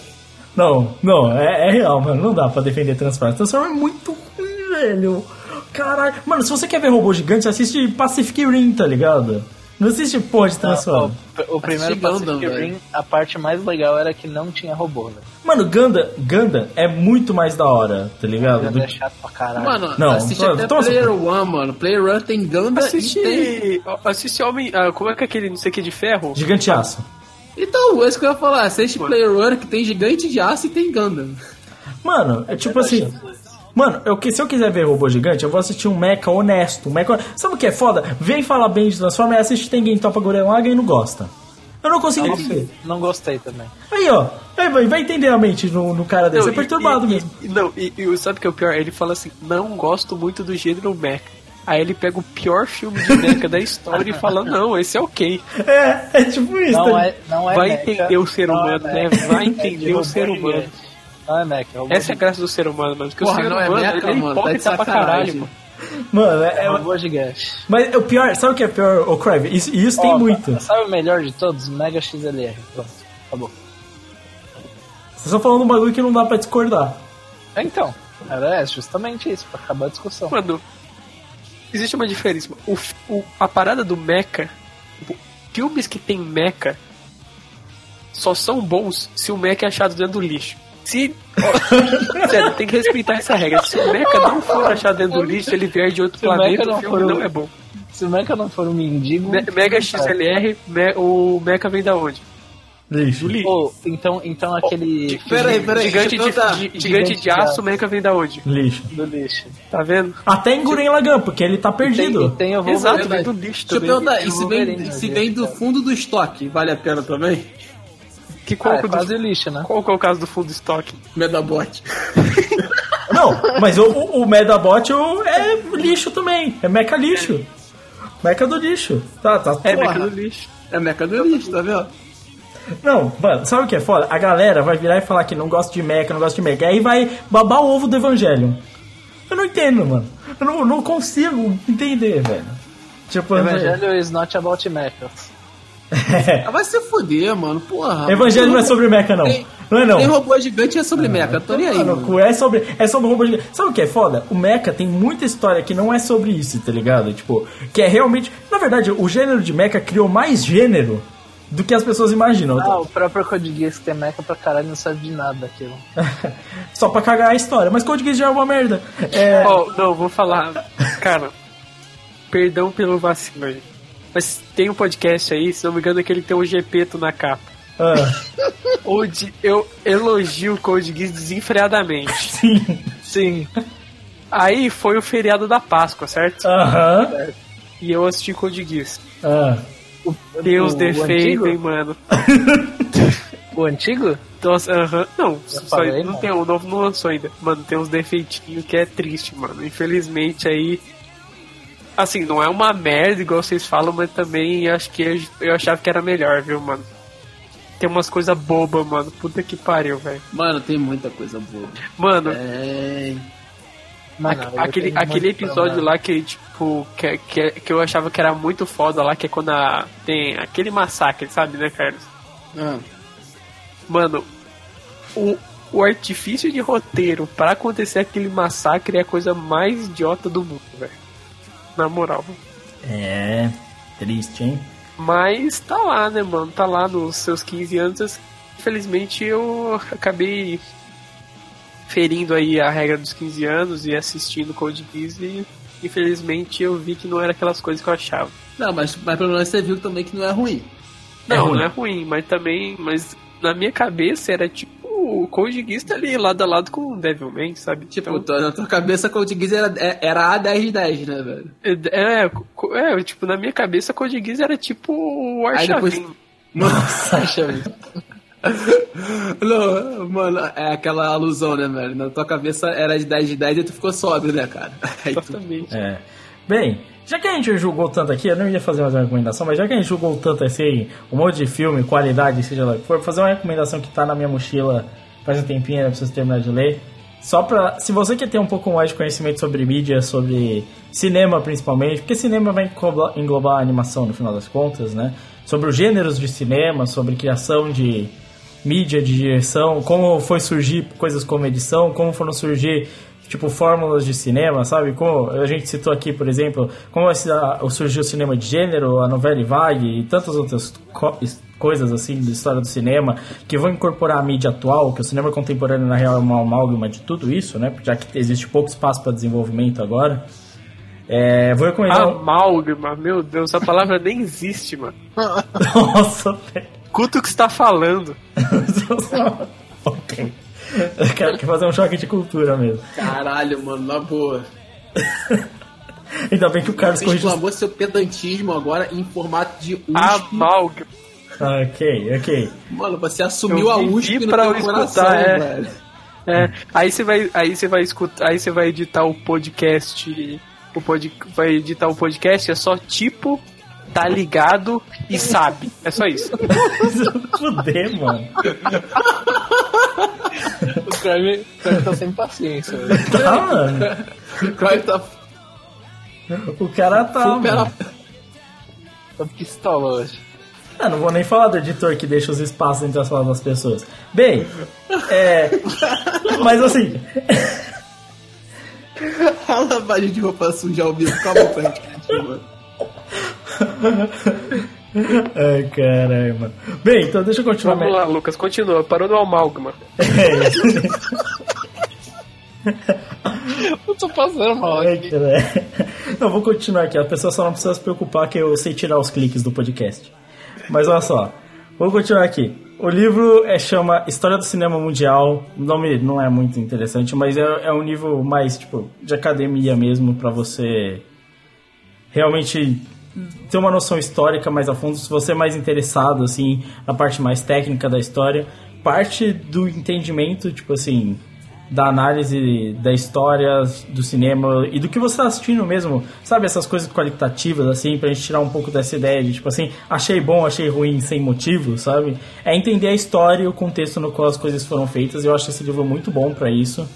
Não, não, é, é real, mano. Não dá pra defender Transformers. Transformers é muito ruim, velho. Caralho. Mano, se você quer ver robô gigante, assiste Pacific Rim, tá ligado? Não assiste porra de Transformers. O, o primeiro Gundam. Rim, a parte mais legal era que não tinha robô, velho. Mano, Gundam, Gundam é muito mais da hora, tá ligado? Do- É chato pra caralho. Mano, Não, assiste tô- até Player One, mano. Player One tem Ganda Assiste. e tem... Assiste Homem. ah, como é que é aquele não sei o que de ferro? Gigante Aço. Então, é isso que eu ia falar. Assiste Player One que tem gigante de aço e tem Gundam. Mano, é tipo assim. Mano, eu, se eu quiser ver robô gigante, eu vou assistir um mecha honesto. Um mecha... Sabe o que é foda? Vem falar bem de Transformers, assiste Tengen Topa Gurren Lagann e não gosta. Eu não consigo entender. Não gostei também. Aí, ó. Aí, vai, vai entender a mente no, no cara desse. é e- perturbado e- mesmo. e- não, e, e sabe o que é o pior? Ele fala assim: não gosto muito do gênero mecha. Aí ele pega o pior filme de mecha da história e fala: não, esse é ok. É, é tipo isso. Não tá é, não é Vai mecha, entender o ser não é humano, né? mecha, Vai é de entender o ser humano. Gigante. Não é mecha, é Essa é a graça do ser humano, mano. Porque Porra, o ser não é humano mecha, ele é mano, tá de hipócrita pra sacanagem. caralho, mano. Mano, é, É é- robô gigante. mas o pior, sabe o que é pior, ô Crave? Isso, isso tem Ó, muito. Sabe o melhor de todos? Mega XLR. Pronto, acabou. Vocês estão falando um bagulho que não dá pra discordar. É, Então, era é justamente isso, pra acabar a discussão. Mano, existe uma diferença. O, o- a parada do mecha, filmes que tem mecha só são bons se o mecha é achado dentro do lixo. Se. ó, sério, tem que respeitar essa regra. Se o mecha não for achado dentro do lixo, ele vier de outro Se o planeta, não o filme for o- não é bom. Se o mecha não for um mendigo... Me- Mega XLR, me- o mecha vem da onde? Lixo. Lixo. Pô, então, então aquele... Peraí, peraí. Gigante, deixa eu de, gi- gigante Gigante de aço, aço. o mecha vem da onde? Lixo. Do lixo. Tá vendo? Até em Gurren Lagann, porque ele tá perdido. E tem, e tem o Exato, Wolverine. vem do lixo Deixa eu também. perguntar, e Eu se vou vem, se vem do fundo do estoque, vale a pena também? Que qual, Ah, que é é o do- quase lixo, né? qual que é o caso do fundo estoque? Medabot. Não, mas o, o, o Medabot o- é lixo também. É mecha lixo. Mecha do lixo. Tá, tá. É, porra. mecha do lixo. É meca do lixo, tá vendo? Não, mano, sabe o que é foda? A galera vai virar e falar que não gosta de mecha, não gosta de mecha. Aí vai babar o ovo do Evangelho. Eu não entendo, mano. Eu não, não consigo entender, velho. Tipo, Evangelho is not about mechas. Ah, vai se fuder, mano. Porra. Evangelho não é sobre mecha, não. Tem- Não é, não. Tem robô gigante e é sobre meca. Tô nem aí, Mano, é sobre, é sobre robô gigante. Sabe o que é foda? O Mecha tem muita história que não é sobre isso, tá ligado? Tipo, que é realmente. Na verdade, o gênero de Mecha criou mais gênero do que as pessoas imaginam. Ah, o próprio Code Geass que tem mecha pra caralho não sabe de nada daquilo. Só pra cagar a história. Mas Code Geass já é uma merda. É. Ó, não, vou falar. Cara, perdão pelo vacilo aí. Mas tem um podcast aí, se não me engano, aquele que tem o Gepeto na capa. ah, Onde eu elogio o Code Geass desenfreadamente. sim. Sim. Aí foi o feriado da Páscoa, certo? Aham. E eu assisti Code Geass. Ah. Tem uns O- o defeitos, antigo? hein, mano. O antigo? Nossa, aham. Não, só- falei, não mano. tem, o novo não lançou ainda. Mano, tem uns defeitinhos que é triste, mano. Infelizmente aí. Assim, não é uma merda igual vocês falam, mas também acho que eu, eu achava que era melhor, viu, mano? Tem umas coisas bobas, mano. Puta que pariu, velho. Mano, tem muita coisa boa. Mano, É. Mano, a- aquele, aquele episódio problema. lá que, tipo, que, que, que eu achava que era muito foda lá, que é quando a, tem aquele massacre, sabe, né, Carlos? Ah. Mano, o, o artifício de roteiro pra acontecer aquele massacre é a coisa mais idiota do mundo, velho. Na moral. É. Triste, hein? Mas tá lá, né, mano? Tá lá nos seus 15 anos. Infelizmente eu acabei ferindo aí a regra dos 15 anos e assistindo Code Geass e infelizmente eu vi que não era aquelas coisas que eu achava. Não, mas, mas pelo menos você viu também que não é ruim. É Não, ruim. não é ruim, mas também, mas na minha cabeça era tipo o Code Geass tá ali lado a lado com o Devilman, sabe? Tipo, Então- na tua cabeça Code Geass era, é- era A10 de 10, né, velho? É, co- é, tipo, na minha cabeça Code Geass era tipo o Aí depois-. Nossa, ver. não, mano, é aquela alusão, né, velho? Na tua cabeça era de 10 de 10 e tu ficou sóbrio, né, cara? Aí tu... Exatamente. É. Bem, já que a gente julgou tanto aqui, eu não ia fazer mais uma recomendação, mas já que a gente julgou tanto assim, um monte de filme, qualidade, seja lá o que for, fazer uma recomendação que tá na minha mochila faz um tempinho, eu preciso terminar de ler. Só pra. Se você quer ter um pouco mais de conhecimento sobre mídia, sobre cinema principalmente, porque cinema vai englobar a animação no final das contas, né? Sobre os gêneros de cinema, sobre criação de mídia, de direção, como foi surgir coisas como edição, como foram surgir tipo fórmulas de cinema, sabe? Como a gente citou aqui, por exemplo, como esse, a- surgiu o cinema de gênero, a novela vague e tantas outras co- coisas assim da história do cinema que vão incorporar a mídia atual, que o cinema contemporâneo na real é uma amálgama de tudo isso, né? Já que existe pouco espaço para desenvolvimento agora. É, vou recomendar. Amálgama, meu Deus, a palavra nem existe, mano. Nossa, velho. Escuta o que você tá falando. ok. Eu quero que fazer um choque de cultura mesmo. Caralho, mano, na boa. Ainda bem que o Carlos Você corrigiu. exclamou seu pedantismo agora em formato de USP. Amálgama. Ok, ok. Mano, você assumiu a USP no pra teu eu coração, escutar, é. velho. É, aí você vai, aí você vai escutar, aí você vai editar o podcast, o pod, vai editar o podcast é só tipo tá ligado e sabe. É só isso. Fuder, mano. O Crime, o Crime tá sem paciência. velho. Tá, mano. O Clive tá O cara tá. full pela... Mano. Tô pistola hoje. Ah, não vou nem falar do editor que deixa os espaços entre as falas das pessoas. Bem, é. Mas assim. A lavagem de roupa suja ao vivo. Calma pra gente continuar. Ai, caralho, mano. Bem, então deixa eu continuar. Vamos lá, Lucas, continua. Parou no amálgama. Eu tô passando mal aqui. Não, vou continuar aqui. A pessoa só não precisa se preocupar que eu sei tirar os cliques do podcast. Mas olha só. Vou continuar aqui. O livro é, chama História do Cinema Mundial. O nome não é muito interessante, mas é, é um nível mais, tipo, de academia mesmo, pra você realmente ter uma noção histórica mais a fundo, se você é mais interessado, assim, na parte mais técnica da história, parte do entendimento, tipo assim, da análise da história, do cinema e do que você está assistindo mesmo, sabe? Essas coisas qualitativas, assim, pra gente tirar um pouco dessa ideia de, tipo assim, achei bom, achei ruim, sem motivo, sabe? É entender a história e o contexto no qual as coisas foram feitas, eu acho esse livro muito bom pra isso,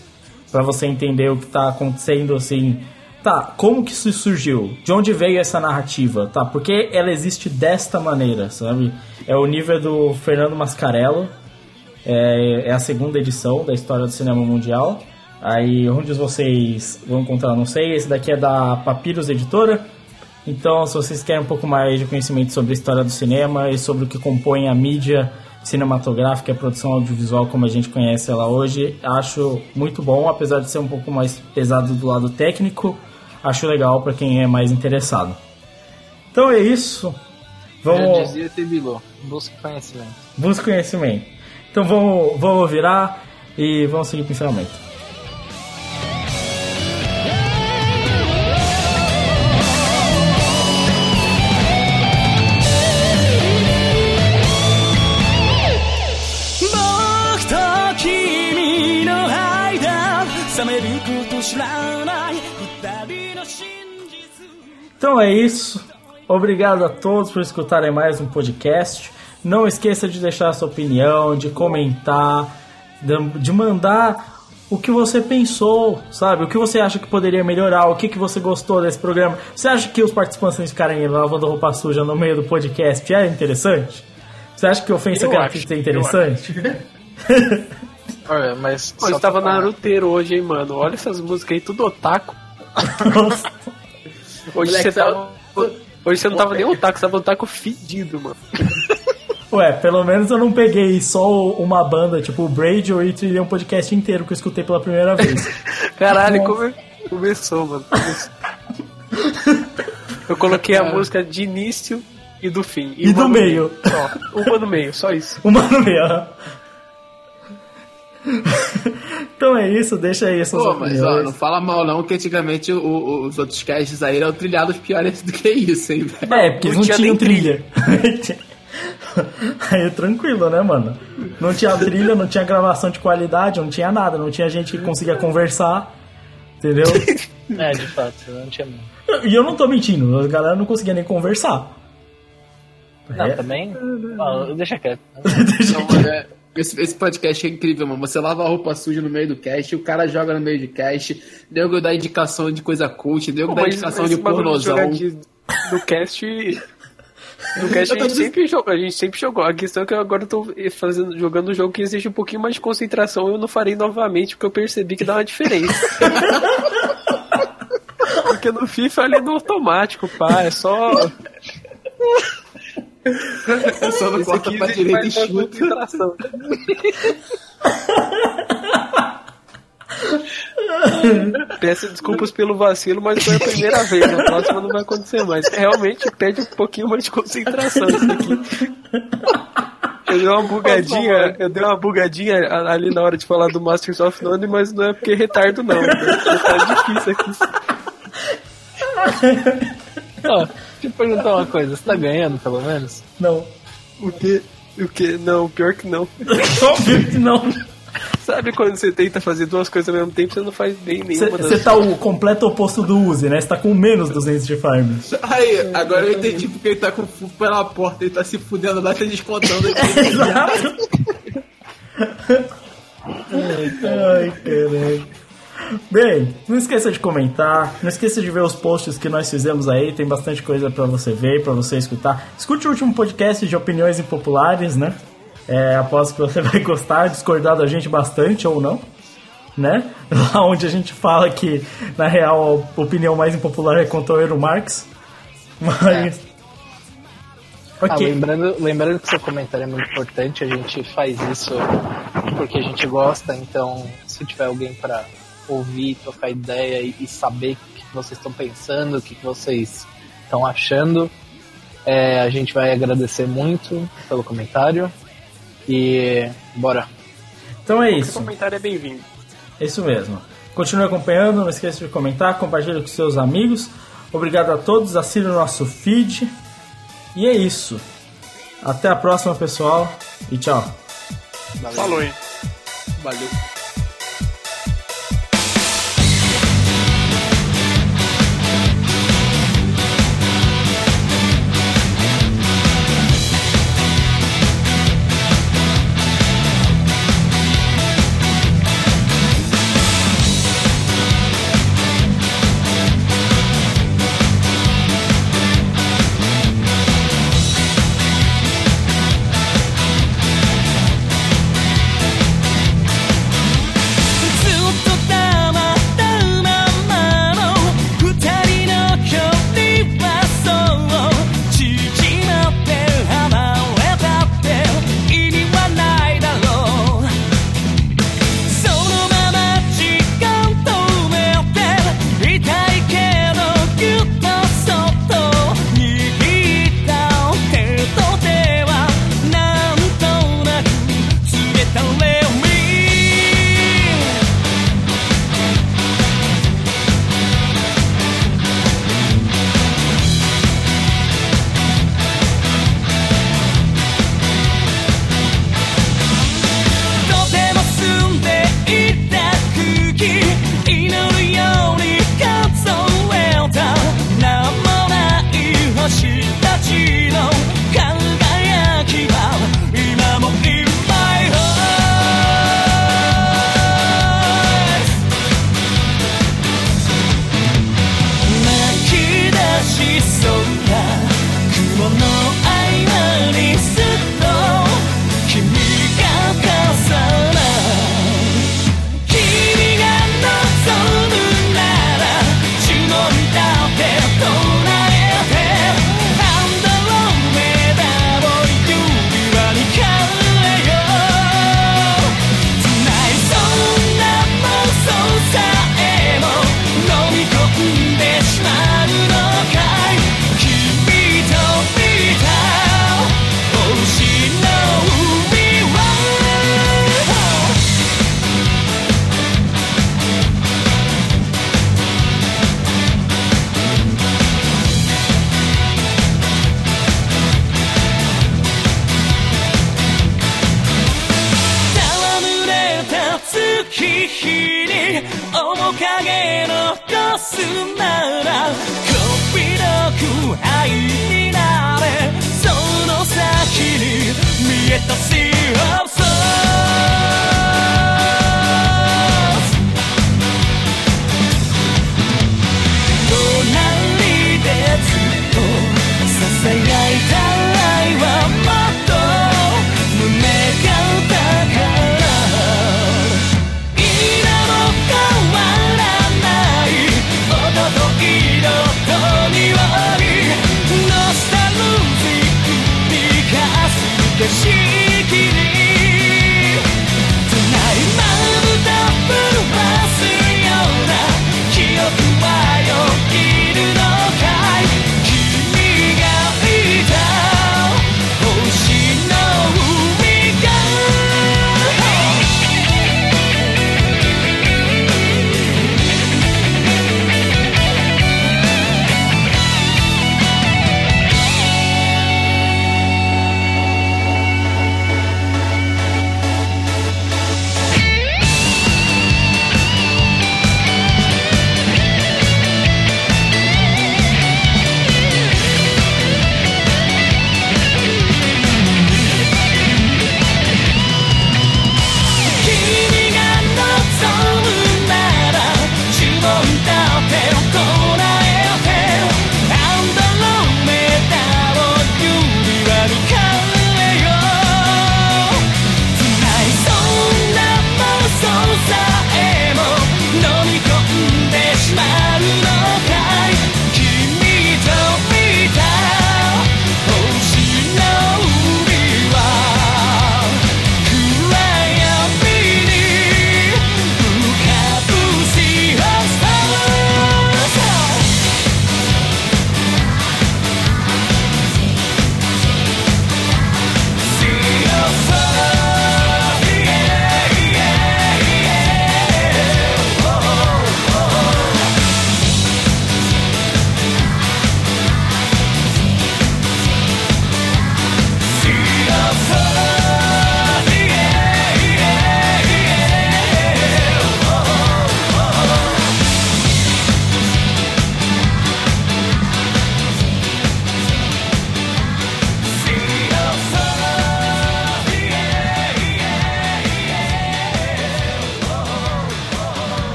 Pra você entender o que tá acontecendo, assim, Tá, como que isso surgiu? De onde veio essa narrativa? Tá, porque ela existe desta maneira, sabe? É o nível do Fernando Mascarello, é, é a segunda edição da história do cinema mundial. Aí, onde vocês vão encontrar, não sei. Esse daqui é da Papyrus Editora. Então, se vocês querem um pouco mais de conhecimento sobre a história do cinema e sobre o que compõe a mídia cinematográfica a produção audiovisual como a gente conhece ela hoje, acho muito bom, apesar de ser um pouco mais pesado do lado técnico, acho legal para quem é mais interessado. Então é isso. Vamos dizia Tebilô, busca conhecimento. busca conhecimento. Então vamos, vamos virar e vamos seguir pro encerramento. Então é isso. Obrigado a todos por escutarem mais um podcast. Não esqueça de deixar a sua opinião, de comentar, de- mandar o que você pensou, sabe? O que você acha que poderia melhorar, o que, que você gostou desse programa. Você acha que os participantes ficarem lavando roupa suja no meio do podcast é interessante? Você acha que ofensa Eu gratuita é interessante? Olha, mas. Pô, eu tava pra- naruteiro hoje, hein, mano. Olha essas músicas aí, tudo otaku. Nossa. Hoje Moleque, você tava. tava- Hoje você não tava nem otaku, você tava otaku fedido, mano. Ué, pelo menos eu não peguei só uma banda, tipo o Braid e trilhei um podcast inteiro que eu escutei pela primeira vez. Caralho, come... começou, mano. Começou. Eu coloquei a música de início e do fim. E uma do no meio. Só. Uma no meio, só isso. Uma no meio. então é isso, deixa aí essas Pô, mas ó, opiniões. não fala mal não, que antigamente o- o- os outros casts aí eram trilhados piores do que isso, hein, velho. É, porque eles não não tinha tinham nem trilha. Aí tranquilo, né, mano? Não tinha trilha, não tinha gravação de qualidade, não tinha nada, não tinha gente que conseguia conversar, entendeu? É, de fato, não tinha. E eu não tô mentindo, a galera não conseguia nem conversar. Não, É. também. Ó, deixa quieto. Mano, é- esse, esse podcast é incrível, mano. Você lava a roupa suja no meio do cast, o cara joga no meio de cast, nego dá indicação de coisa cult, nego dá indicação esse de pornozão. de- do cast No cast a gente sempre jogou, a gente sempre jogou. A questão é que eu agora tô fazendo, jogando um jogo que exige um pouquinho mais de concentração. Eu não farei novamente, porque eu percebi que dá uma diferença. porque no FIFA ali é no automático, pá, é só. É só Esse corta pra direita e chuta. Peço desculpas pelo vacilo, mas foi a primeira vez. Na próxima não vai acontecer mais. Realmente pede um pouquinho mais de concentração isso aqui. Eu dei uma bugadinha, eu dei uma bugadinha ali na hora de falar do Masters of None, mas não é porque é retardo não. Né? Tá difícil aqui. Ó, eu perguntar uma coisa, você tá ganhando pelo menos? Não. O que? O que? Não, pior que não. Óbvio que não. Sabe quando você tenta fazer duas coisas ao mesmo tempo, você não faz bem nenhuma Você tá o completo oposto do Uzi, né? Você tá com menos 200 de farm. Aí, agora eu entendi porque ele tá com fogo pela porta, ele tá se fudendo lá, tá descontando aqui. Ai, caralho. Bem, não esqueça de comentar, não esqueça de ver os posts que nós fizemos aí, tem bastante coisa pra você ver, pra você escutar. Escute o último podcast de opiniões impopulares, né? É, aposto que você vai gostar, discordar da gente bastante ou não, né? Lá onde a gente fala que, na real, a opinião mais impopular é contra o Euro Marx. Mas. Ah, Ok. lembrando, lembrando que seu comentário é muito importante, a gente faz isso porque a gente gosta, então se tiver alguém pra ouvir, trocar ideia e, e saber o que que vocês estão pensando, o que que vocês estão achando, é, a gente vai agradecer muito pelo comentário e bora. Então é isso. comentário é bem-vindo. É isso mesmo. Continue acompanhando, não esqueça de comentar, compartilhe com seus amigos. Obrigado a todos, assine o nosso feed. E é isso. Até a próxima, pessoal. E tchau. Falou, hein? Valeu.